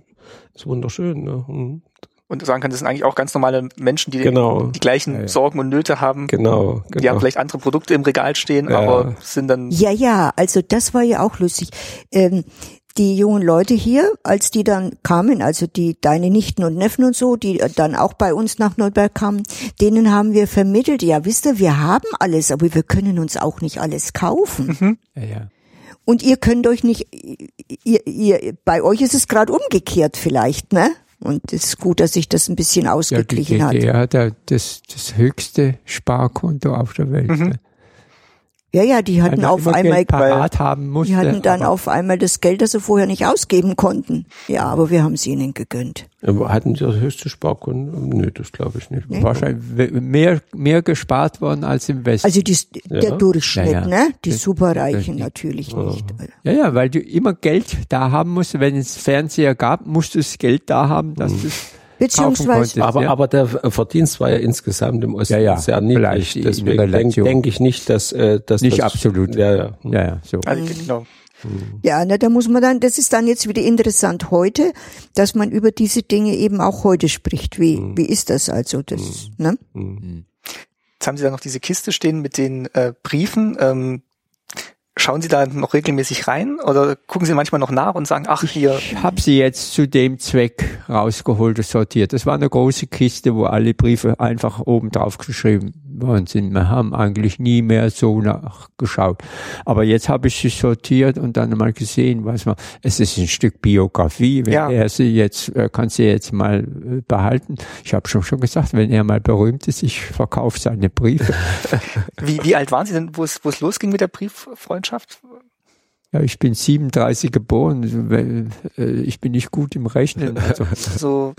ist wunderschön. Ne? Hm. und sagen kann, das sind eigentlich auch ganz normale Menschen, die Genau. die gleichen Sorgen und Nöte haben. Genau, Die haben genau. vielleicht andere Produkte im Regal stehen, Ja. aber sind dann Ja, ja, also das war ja auch lustig. Ähm, die jungen Leute hier, als die dann kamen, also die deine Nichten und Neffen und so, die dann auch bei uns nach Nürnberg kamen, denen haben wir vermittelt, ja, wisst ihr, wir haben alles, aber wir können uns auch nicht alles kaufen. Ja, ja. Und ihr könnt euch nicht, ihr, ihr, bei euch ist es gerade umgekehrt vielleicht, ne? Und es ist gut, dass sich das ein bisschen Ja, die ausgeglichen hat. DDR hat ja das, das höchste Sparkonto auf der Welt. Mhm. ne? Ja, ja, die hatten auf einmal, Geld parat haben musste. die hatten dann auf einmal das Geld, das sie vorher nicht ausgeben konnten. Ja, aber wir haben es ihnen gegönnt. Aber Hatten Sie das höchste Sparkunden? Nö, das glaube ich nicht. wahrscheinlich we- mehr, mehr gespart worden als im Westen. Also die, der Ja. Durchschnitt, Ja, ja. ne? Die Das- Superreichen das- natürlich nicht. ja, ja, weil du immer Geld da haben musst. Wenn es Fernseher gab, musst du das Geld da haben, dass Mhm. du es Beziehungsweise, Aber, ja. aber der Verdienst war ja insgesamt im Osten Ja, ja, sehr niedrig. in Deswegen denke denk ich nicht, dass, äh, dass Nicht das, absolut. Ja, ja. Ja, ja, so. also, Mhm. genau. ja, ne, da muss man dann, das ist dann jetzt wieder interessant heute, dass man über diese Dinge eben auch heute spricht. Wie, Mhm. wie ist das also? Das, ne? Jetzt haben Sie da noch diese Kiste stehen mit den äh, Briefen. Ähm, schauen Sie da noch regelmäßig rein oder gucken Sie manchmal noch nach und sagen, ach hier, Ich habe sie jetzt zu dem Zweck rausgeholt und sortiert. Das war eine große Kiste, wo alle Briefe einfach oben drauf geschrieben worden sind. Wir haben eigentlich nie mehr so nachgeschaut. Aber jetzt habe ich sie sortiert und dann mal gesehen, was man, es ist ein Stück Biografie. Wenn Ja. er sie jetzt, äh, kann sie jetzt mal äh, behalten. Ich habe schon schon gesagt, wenn er mal berühmt ist, ich verkaufe seine Briefe. wie, wie alt waren Sie denn, wo es, wo es losging mit der Brieffreundschaft? ja, ich bin 37 geboren. äh, Ich bin nicht gut im Rechnen. Also, So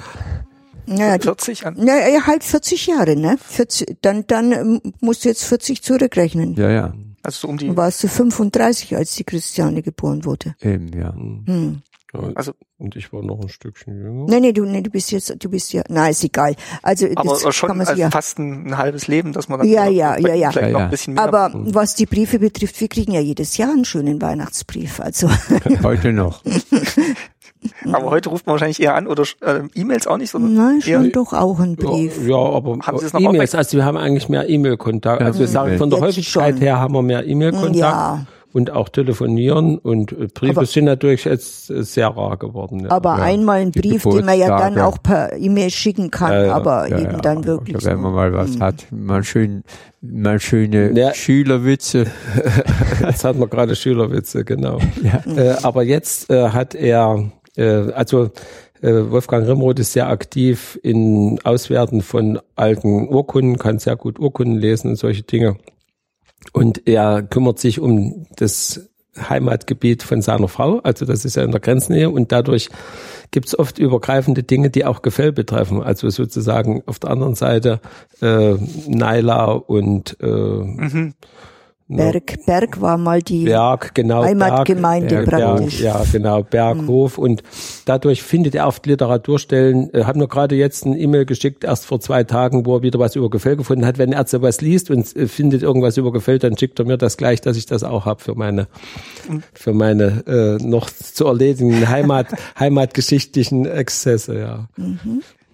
Naja, die, 40 an? na, ja, halt 40 Jahre, ne? 40, dann, dann ähm, musst du jetzt 40 zurückrechnen. ja, ja, Also so um die, Du warst du 35, als die Christiane geboren wurde. eben, ja. Hm. Also- und ich war noch ein Stückchen jünger. Nee, nee, du, nee, du bist jetzt, du bist ja, na, ist egal. Also, aber das schon kann man sich also ja. fast ein, ein halbes Leben, dass man dann Ja, noch- ja, ja, ja. vielleicht Ja, noch ein bisschen mehr. Aber was die Briefe betrifft, wir kriegen ja jedes Jahr einen schönen Weihnachtsbrief. Also, Heute noch. Aber heute ruft man wahrscheinlich eher an oder äh, E-Mails auch nicht, sondern Nein, eher, schon doch auch ein Brief. Ja, aber Haben Sie es noch E-Mails, also wir haben eigentlich mehr E-Mail-Kontakt. Also wir sagen, von der Jetzt Häufigkeit schon. her haben wir mehr E-Mail-Kontakt Ja. und auch telefonieren und äh, Briefe Aber- sind natürlich jetzt äh, sehr rar geworden. Ja. Aber einmal ein Brief, den man ja dann auch per E-Mail schicken kann, Ja, ja, aber Ja, eben ja, dann wirklich. Oder wenn man mal was hat, mal schön, mal schöne Ja. Schülerwitze. Jetzt hat man gerade Schülerwitze, genau. Ja. Äh, aber jetzt äh, hat er, äh, also äh, Wolfgang Rimroth ist sehr aktiv in Auswerten von alten Urkunden, kann sehr gut Urkunden lesen und solche Dinge. Und er kümmert sich um das Heimatgebiet von seiner Frau, also das ist ja in der Grenznähe und dadurch gibt es oft übergreifende Dinge, die auch Gefäll betreffen. Also sozusagen auf der anderen Seite äh, Naila und äh, Berg, Berg war mal die Berg, genau. Heimatgemeinde Berg, praktisch. Berg, ja, genau, Berghof. Und dadurch findet er oft Literaturstellen. Äh, haben nur gerade jetzt ein E-Mail geschickt, erst vor zwei Tagen, wo er wieder was über Gefäll gefunden hat. Wenn er sowas liest und äh, findet irgendwas über Gefäll, dann schickt er mir das gleich, dass ich das auch habe für meine, für meine äh, noch zu erledigenden Heimat, heimatgeschichtlichen Exzesse, ja.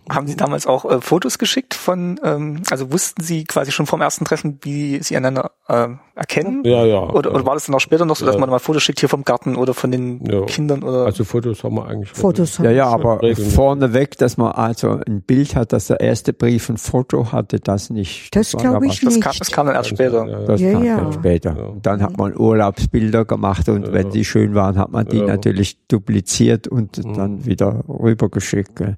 Haben Sie damals auch äh, Fotos geschickt von, ähm, also wussten Sie quasi schon vom ersten Treffen, wie Sie einander äh, erkennen? Ja, ja. Oder, oder war das dann auch später noch so, dass Ja. man mal Fotos schickt hier vom Garten oder von den Ja. Kindern oder? Also Fotos haben wir eigentlich. Fotos Ja, ja, haben. aber regelmäßig. vorneweg, dass man also ein Bild hat, dass der erste Brief ein Foto hatte, das nicht. Das war glaube ich das, nicht. kam, das kam dann erst später. Ja, ja. Das Ja, kam ja. dann später. Ja. Und dann hat man Urlaubsbilder gemacht und wenn die schön waren, hat man die Ja. natürlich dupliziert und dann wieder rübergeschickt. gell.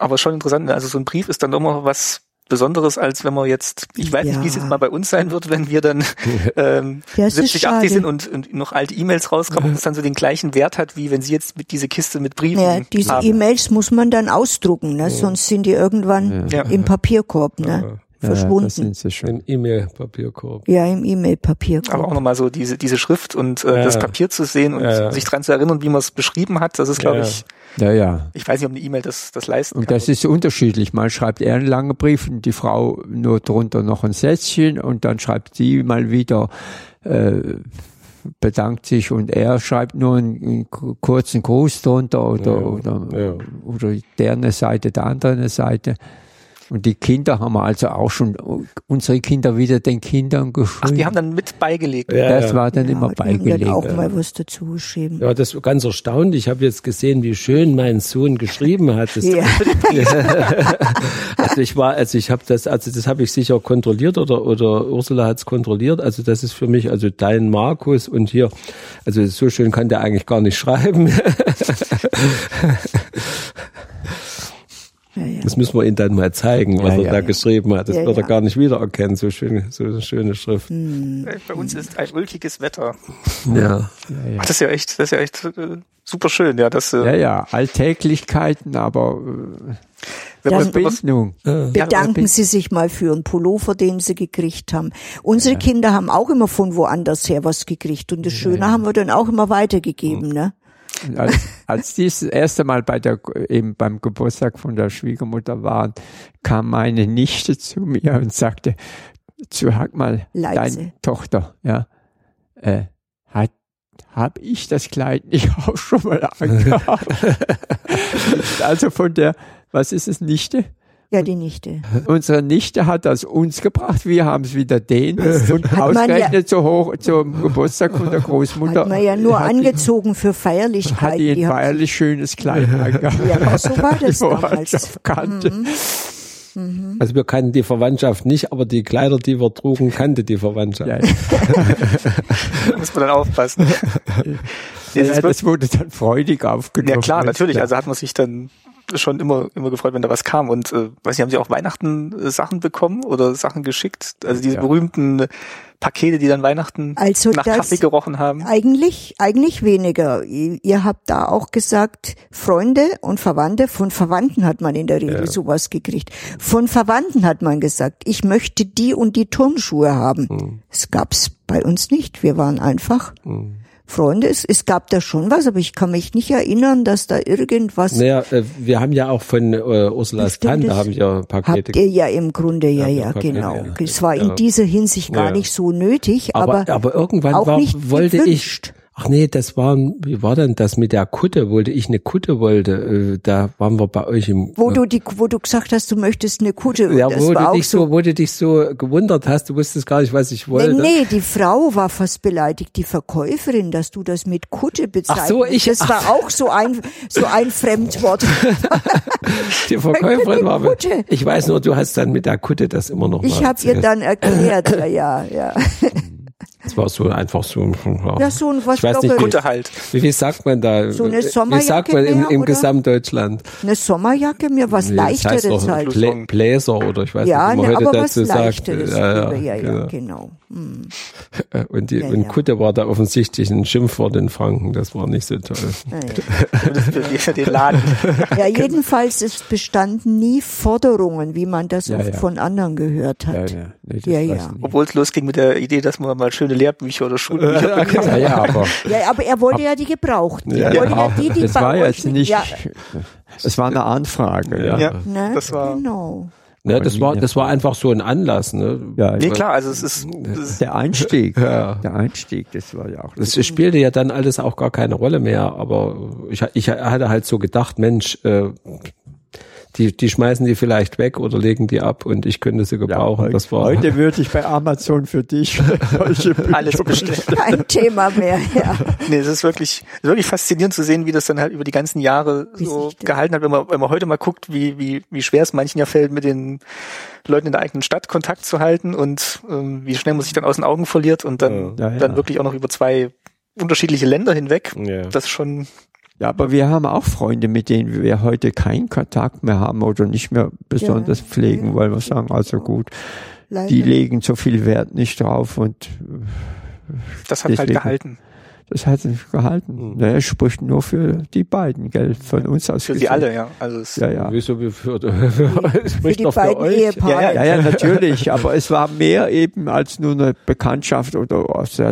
Aber schon interessant, ne? also so ein Brief ist dann immer was Besonderes, als wenn man jetzt, ich weiß nicht, wie es Ja. jetzt mal bei uns sein wird, wenn wir dann ähm, Ja, es ist 70, 80 schade. sind und, und noch alte E-Mails rauskommen, ob es dann so den gleichen Wert hat, wie wenn Sie jetzt mit diese Kiste mit Briefen Ja, diese. E-Mails muss man dann ausdrucken, ne? sonst sind die irgendwann Ja. im Papierkorb ne? Ja, das verschwunden. sind sie schon. Im E-Mail-Papierkorb. Ja, im E-Mail-Papierkorb. Aber auch nochmal so diese, diese Schrift und äh, Ja, das ja. Papier zu sehen und Ja, ja. sich dran zu erinnern, wie man es beschrieben hat, das ist, glaube Ja, ich, Ja, ja. ich weiß nicht, ob eine E-Mail das, das leisten Und kann. das ist unterschiedlich. Mal schreibt er einen langen Brief und die Frau nur drunter noch ein Sätzchen und dann schreibt sie mal wieder, äh, bedankt sich und er schreibt nur einen, einen kurzen Gruß drunter oder, Ja, oder, ja. oder der eine Seite, der andere eine Seite. Und die Kinder haben wir also auch schon, unsere Kinder wieder den Kindern geschrieben. Ach, die haben dann mit beigelegt. Ja, das ja. war dann ja, immer die haben beigelegt. dann auch mal was dazu geschrieben. Ja, das war ganz erstaunt. Ich habe jetzt gesehen, wie schön mein Sohn geschrieben hat. Das, Ja. also ich war, also ich habe das, also das habe ich sicher kontrolliert oder oder Ursula hat es kontrolliert. Also das ist für mich also dein Markus und hier, also so schön kann der eigentlich gar nicht schreiben. Ja, ja. Das müssen wir ihm dann mal zeigen, was Ja, er ja. da geschrieben hat. Das Ja, wird er gar nicht wiedererkennen. So schön, so eine schöne Schrift. Hm. Äh, Bei uns ist ein ulkiges Wetter. Ja. Ach, das ist ja echt, das ist ja echt äh, super schön, ja. Das, äh, Ja, ja, Alltäglichkeiten, aber äh, wenn man, Dann- Verbindung. Bedanken Sie sich mal für einen Pullover, den Sie gekriegt haben. Unsere Kinder haben auch immer von woanders her was gekriegt und das Schöne haben wir dann auch immer weitergegeben, ne? Als, als die das erste Mal bei der, eben beim Geburtstag von der Schwiegermutter waren, kam meine Nichte zu mir und sagte, zu sag mal, Leise. deine Tochter, ja, äh, hat, hab ich das Kleid nicht auch schon mal angehabt? also von der, was ist es, Nichte? Ja, die Nichte. Unsere Nichte hat das uns gebracht, wir haben es wieder denen und Hat man ja- ausgerechnet so hoch zum Geburtstag von der Großmutter. Hat man ja nur hat die- angezogen für hat Feierlichkeiten. die ein Die hat- feierlich schönes Kleid angehabt. Ja, so war das Die damals. Mhm. schon kannte. Also wir kannten die Verwandtschaft nicht, aber die Kleider, die wir trugen, kannte die Verwandtschaft. Ja, muss man dann aufpassen. Ja, das wurde dann freudig aufgenommen. Ja klar, natürlich. Ja. Also hat man sich dann schon immer immer gefreut, wenn da was kam. Und äh, weiß nicht, haben Sie auch Weihnachten äh, Sachen bekommen oder Sachen geschickt? Also diese Ja. berühmten Pakete, die dann Weihnachten Also nach Kaffee gerochen haben. Eigentlich, eigentlich weniger. Ihr ihr habt da auch gesagt, Freunde und Verwandte, von Verwandten hat man in der Regel sowas gekriegt. Von Verwandten hat man gesagt, ich möchte die und die Turnschuhe haben. Es gab's bei uns nicht. Wir waren einfach Freunde. Es, es gab da schon was, aber ich kann mich nicht erinnern, dass da irgendwas Naja, äh, wir haben ja auch von äh, Ursulas Stimmt, Tante das haben ja Pakete. Habt ihr ja im Grunde, ja, ja, Pakete, genau. ja. Es war in dieser Hinsicht gar Ja. nicht so nötig, aber, aber, aber irgendwann auch war, nicht wollte gewünscht. ich, Ach nee, das war, wie war denn das mit der Kutte? Wollte ich eine Kutte wollte, äh, da waren wir bei euch im. Wo du die, wo du gesagt hast, du möchtest eine Kutte. ja, wo du dich so, wo du dich so gewundert hast, du wusstest gar nicht, was ich Nee, wollte. nee, die Frau war fast beleidigt, die Verkäuferin, dass du das mit Kutte bezeichnest. so, ich- Das war auch so ein, so ein Fremdwort. Die Verkäuferin war. Kutte. Ich weiß nur, du hast dann mit der Kutte das immer noch Ich habe ihr dann erklärt, ja, ja. Es war so einfach so ein. Ja, so ein was Ich weiß nicht, Lockeres. Kutte halt. Wie, wie sagt man da? So eine wie sagt Sommerjacke man im, mehr, im? Gesamtdeutschland? Eine Sommerjacke, mir was Nee, das heißt Leichteres halt. Blä Bläser oder ich weiß Ja, nicht, wie ne, man heute aber was dazu sagt. Leichteres. Ja, ja, ja, ja, genau. Hm. Und, die, Ja, und ja. Kutte war da offensichtlich ein Schimpfwort in Franken. Das war nicht so toll. Ja, ja. Den Laden. Ja, jedenfalls, es bestanden nie Forderungen, wie man das Ja, oft ja. von anderen gehört Ja, hat. ja, nee, Ja, weiß ja. nicht. Obwohl es losging mit der Idee, dass man mal schöne Lehrbücher oder Schulbücher bekommt. Ja, ja, aber Ja, aber er wollte ja die gebrauchten. Ja, er wollte ja, aber die, die das war jetzt nicht, Ja, es war eine Anfrage. Ja, Ja, ne? das war. Genau. Ne, das war, das war einfach so ein Anlass. Ne? ja Nee, klar, also es ist, es ist der Einstieg, Ja. der Einstieg, das war ja auch. Das spielte ja dann alles auch gar keine Rolle mehr, aber ich, ich hatte halt so gedacht, Mensch, äh, die, die schmeißen die vielleicht weg oder legen die ab und ich könnte sie gebrauchen. heute, das war heute würde ich bei Amazon für dich alles bestellen. Kein Thema mehr, ja. Nee, es ist wirklich, wirklich faszinierend zu sehen, wie das dann halt über die ganzen Jahre Wie so gehalten hat, wenn man, wenn man heute mal guckt, wie, wie, wie schwer es manchen ja fällt, mit den Leuten in der eigenen Stadt Kontakt zu halten und ähm, wie schnell man sich dann aus den Augen verliert und dann, Ja, ja. dann wirklich auch noch über zwei unterschiedliche Länder hinweg. Ja. Das ist schon, Ja, aber wir haben auch Freunde, mit denen wir heute keinen Kontakt mehr haben oder nicht mehr besonders Ja. pflegen, weil wir sagen, also gut, Leider. die legen so viel Wert nicht drauf und das hat halt Deswegen. gehalten. Das hat sich gehalten. Ne, es spricht nur für die beiden, gell, von uns aus. Für sie gesehen. alle, ja. Also es, Ja, ja. Wieso wie für, für spricht die für beiden euch. Ehepaare. Ja, ja, natürlich, aber es war mehr eben als nur eine Bekanntschaft oder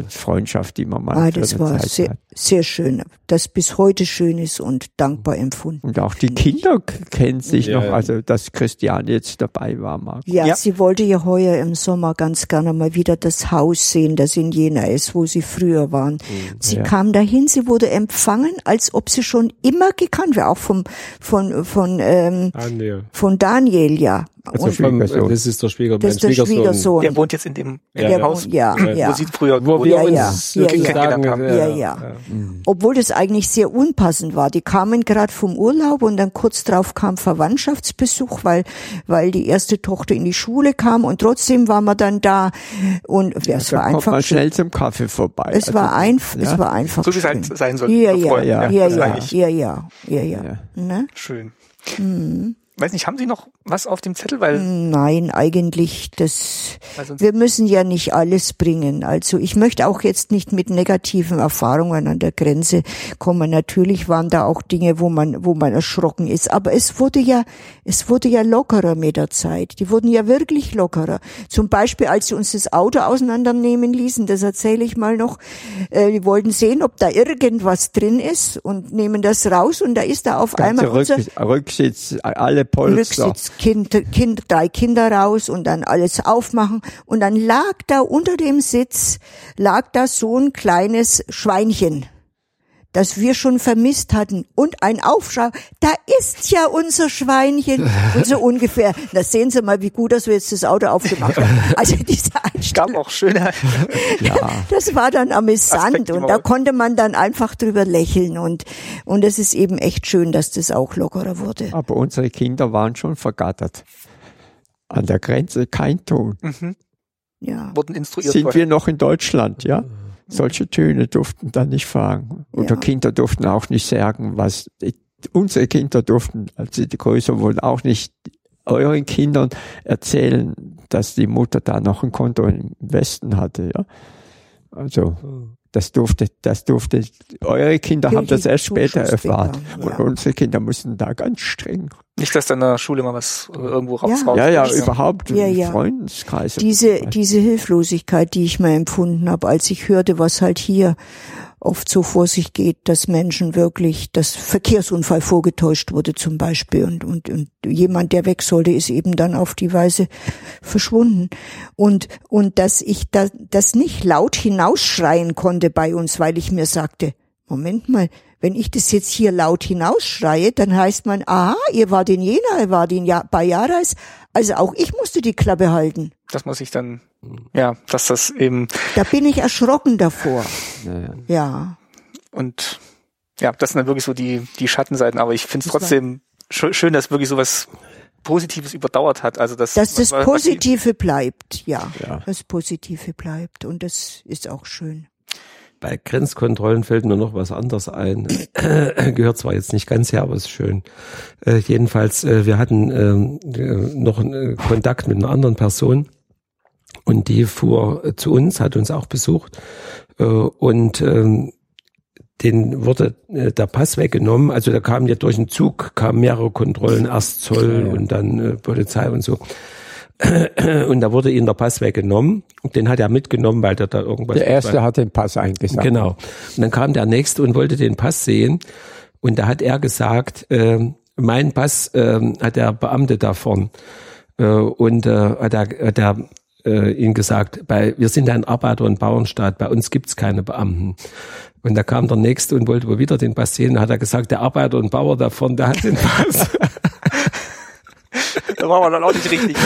Freundschaft, die man mal Ah, für das war Zeit sehr, hat. sehr schön, das bis heute schön ist und dankbar empfunden. Und auch die Kinder kennen sich Ja, noch, ja. also dass Christian jetzt dabei war, Marc. Ja, Ja. sie wollte ja heuer im Sommer ganz gerne mal wieder das Haus sehen, das in Jena ist, wo sie früher waren. Sie ja. kam dahin, sie wurde empfangen, als ob sie schon immer gekannt wäre, auch vom, von, von, ähm, nee. von Daniel, ja. Also Und vom, Schwiegersohn. das ist der Schwieger, das mein ist der Schwiegersohn. Schwiegersohn. der wohnt jetzt in dem, in Ja, dem. Haus, Ja, ja. wo sie früher Wo wir Ja, uns ja. Ja, ja. kennengelernt haben. Ja, Ja, ja. Obwohl das eigentlich sehr unpassend war. Die kamen gerade vom Urlaub und dann kurz drauf kam Verwandtschaftsbesuch, weil, weil die erste Tochter in die Schule kam und trotzdem waren wir dann da und ja, es Da war einfach man schnell zum Kaffee vorbei. Es Also, war einfach, ja. es war einfach so wie es schön. halt sein soll. Ja, ja, ja, ja, ja, das ja, ja, ja, ja, ja. Ja. Ne? Schön. Mhm. Weiß nicht, haben Sie noch was auf dem Zettel? Weil, Nein, eigentlich das. Wir müssen ja nicht alles bringen. Also ich möchte auch jetzt nicht mit negativen Erfahrungen an der Grenze kommen. Natürlich waren da auch Dinge, wo man, wo man erschrocken ist. Aber es wurde ja, es wurde ja lockerer mit der Zeit. Die wurden ja wirklich lockerer. Zum Beispiel, als sie uns das Auto auseinandernehmen ließen, das erzähle ich mal noch. Äh, die wollten sehen, ob da irgendwas drin ist und nehmen das raus und da ist da auf Ganze einmal unser, Rück, Rücksitz, alle Polster. Rücksitz, kind, kind, drei Kinder raus und dann alles aufmachen. Und dann lag da unter dem Sitz, lag da so ein kleines Schweinchen, das wir schon vermisst hatten. Und ein Aufschrei, da ist ja unser Schweinchen. Und so ungefähr. Da sehen Sie mal, wie gut, dass wir jetzt das Auto aufgemacht haben. Also diese gab Einstellung. auch schöne, Ja. Das war dann amüsant Aspekte, die und da konnte man dann einfach drüber lächeln und und es ist eben echt schön, dass das auch lockerer wurde. Aber unsere Kinder waren schon vergattert. An der Grenze kein Ton. Ja. wurden instruiert. Sind vorher. wir noch in Deutschland, ja? Solche Töne durften da nicht fragen. Oder Ja. Kinder durften auch nicht sagen, was unsere Kinder durften, als sie größer wurden, auch nicht euren Kindern erzählen, dass die Mutter da noch ein Konto im Westen hatte, ja. Also, das durfte, das durfte, eure Kinder haben das erst später erfahren. Und unsere Kinder mussten da ganz streng. Nicht, dass da in der Schule mal was irgendwo raus Ja. raus Ja, ja, ist. überhaupt Ja, ja. Freundeskreis. Diese diese Hilflosigkeit, die ich mal empfunden habe, als ich hörte, was halt hier oft so vor sich geht, dass Menschen wirklich, dass Verkehrsunfall vorgetäuscht wurde zum Beispiel und, und, und jemand, der weg sollte, ist eben dann auf die Weise verschwunden. Und, und dass ich da, das nicht laut hinausschreien konnte bei uns, weil ich mir sagte, Moment mal, wenn ich das jetzt hier laut hinausschreie, dann heißt man, aha, ihr wart in Jena, ihr wart in ja bei Jarais, also auch ich musste die Klappe halten. Das muss ich dann, ja, dass das eben. Da bin ich erschrocken davor. Ja, ja. Und ja, das sind dann wirklich so die, die Schattenseiten, aber ich finde es trotzdem schön, schön, dass wirklich sowas Positives überdauert hat. Also das, Dass das was- was sie- Positive bleibt, ja. Ja. Das Positive bleibt. Und das ist auch schön. Bei Grenzkontrollen fällt mir noch was anderes ein. Gehört zwar jetzt nicht ganz her, aber ist schön. Äh, jedenfalls, äh, wir hatten ähm, äh, noch einen äh, Kontakt mit einer anderen Person und die fuhr äh, zu uns, hat uns auch besucht äh, und ähm, den wurde äh, der Pass weggenommen. Also da kamen ja durch den Zug, kamen mehrere Kontrollen, erst Zoll und dann äh, Polizei und so. Und da wurde ihm der Pass weggenommen. Und den hat er mitgenommen, weil der da irgendwas Der erste hat den Pass eingesammelt. Genau. Und dann kam der nächste und wollte den Pass sehen. Und da hat er gesagt, ähm, mein Pass ähm, hat der Beamte da vorn. Äh, und äh, hat er, hat er äh, ihn gesagt, bei, wir sind ein Arbeiter- und Bauernstaat, bei uns gibt's keine Beamten. Und da kam der nächste und wollte wohl wieder den Pass sehen. Da hat er gesagt, der Arbeiter und Bauer da vorn, der hat den Pass. Waren wir dann auch nicht richtig.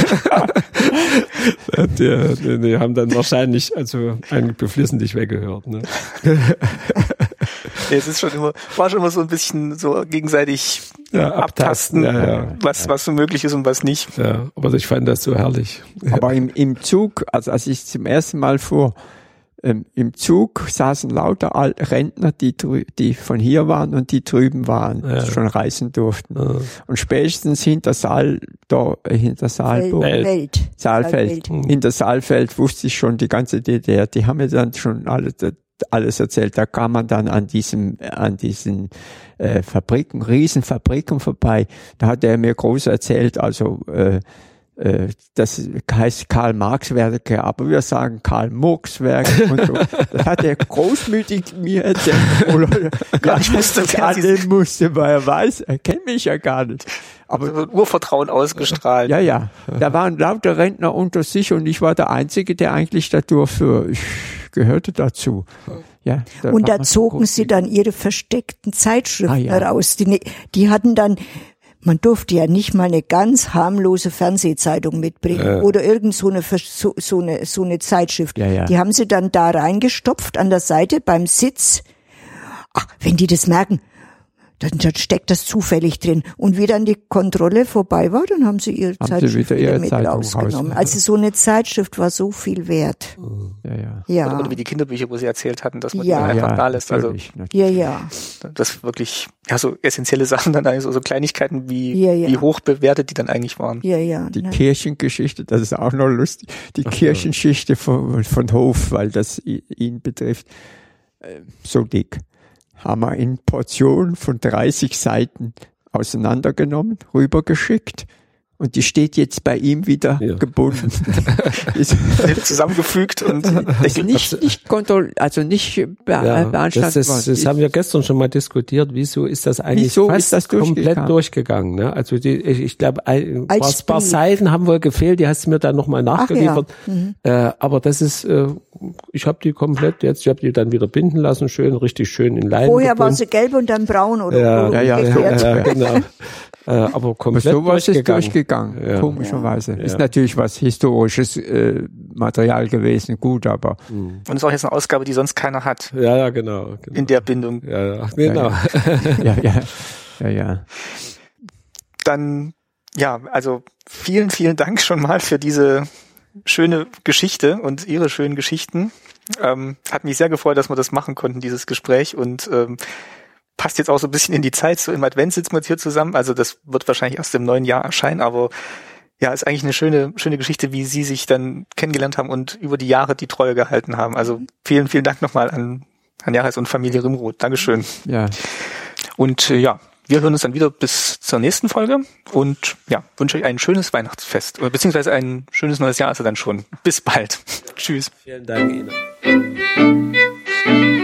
die, die, die haben dann wahrscheinlich also beflissentlich weggehört. Ne? Nee, es ist schon immer, war schon immer so ein bisschen so gegenseitig Ja, abtasten, abtasten, ja, ja. was, was so möglich ist und was nicht. Ja, aber ich fand das so herrlich. Aber im, im Zug, also als ich zum ersten Mal fuhr, ähm, im Zug saßen lauter Al Rentner, die, drü- die von hier waren und die drüben waren, Ja. schon reisen durften. Ja. Und spätestens hinter Saal, da, äh, hinter Saalburg, Welt. Welt. Saalfeld, Saalfeld. hinter Saalfeld wusste ich schon die ganze DDR, die haben mir dann schon alles, alles erzählt. Da kam man dann an diesem, an diesen äh, Fabriken, Riesenfabriken vorbei. Da hat er mir groß erzählt, also äh, das heißt Karl Marx Werke, aber wir sagen Karl Murks Werke und so. Das hat er großmütig mir erzählt. Leute, Gar nicht wusste, das annehmen musste, weil er weiß, er kennt mich ja gar nicht. Aber Also Urvertrauen ausgestrahlt. ja, ja. Da waren lauter Rentner unter sich und ich war der Einzige, der eigentlich dafür, ich gehörte dazu. Ja, da Und da zogen sie dann ihre versteckten Zeitschriften Ah, ja. heraus. Die, ne- die hatten dann, man durfte ja nicht mal eine ganz harmlose Fernsehzeitung mitbringen oder irgend so eine, so, so eine, so eine Zeitschrift. Ja, ja. Die haben sie dann da reingestopft an der Seite beim Sitz. Ach, wenn die das merken, dann, dann steckt das zufällig drin. Und wie dann die Kontrolle vorbei war, dann haben sie ihre Haben sie Zeitschrift wieder wieder, ihre mit Zeitung rausgenommen. raus. Also so eine Zeitschrift war so viel wert. Ja, ja. Ja, Oder, oder wie die Kinderbücher, wo sie erzählt hatten, dass man Ja. einfach ja, da lässt. Also ja, ja. das wirklich, ja, so essentielle Sachen dann eigentlich, so, so Kleinigkeiten wie, Ja, ja. wie hoch bewertet die dann eigentlich waren. Ja, ja. Die ne? Kirchengeschichte, das ist auch noch lustig. Die Kirchengeschichte von, von Hof, weil das ihn betrifft, äh, so dick. Haben wir in Portionen von 30 Seiten auseinandergenommen, rübergeschickt. Und die steht jetzt bei ihm wieder Ja. gebunden. ist, Zusammengefügt und ist nicht, nicht kontroll, also nicht be Ja, beanstandet das, das, haben wir gestern schon mal diskutiert. Wieso ist das eigentlich Wieso fast ist das komplett durchgegangen? Ne? Also die, ich, ich glaube, ein paar, Als paar Brief. Seiten haben wohl gefehlt. Die hast du mir dann nochmal Ach ja. nachgeliefert. Äh, aber das ist, äh, ich habe die komplett jetzt, ich habe die dann wieder binden lassen, schön, richtig schön in Leinen Vorher war gebunden. sie gelb und dann braun oder Ja, ja, ja, ja, genau. Äh, aber komplett so was ist durchgegangen. durchgegangen, Ja. komischerweise. Ja. Ist natürlich was historisches äh, Material gewesen, gut, aber Und ist auch jetzt eine Ausgabe, die sonst keiner hat Ja, ja, genau. genau. in der Bindung. ja, ja, genau. ja, ja, ja, ja. Dann, ja, also vielen, vielen Dank schon mal für diese schöne Geschichte und Ihre schönen Geschichten. Ähm, hat mich sehr gefreut, dass wir das machen konnten, dieses Gespräch und ähm, passt jetzt auch so ein bisschen in die Zeit. So im Advent sitzen wir jetzt hier zusammen. Also das wird wahrscheinlich erst im neuen Jahr erscheinen, aber ja, ist eigentlich eine schöne, schöne Geschichte, wie Sie sich dann kennengelernt haben und über die Jahre die Treue gehalten haben. Also vielen, vielen Dank nochmal an Herrn Jares und Familie Rimroth. Dankeschön. ja. Und äh, ja, wir hören uns dann wieder bis zur nächsten Folge und ja, wünsche euch ein schönes Weihnachtsfest oder beziehungsweise ein schönes neues Jahr also dann schon. Bis bald. Tschüss. Vielen Dank Ihnen.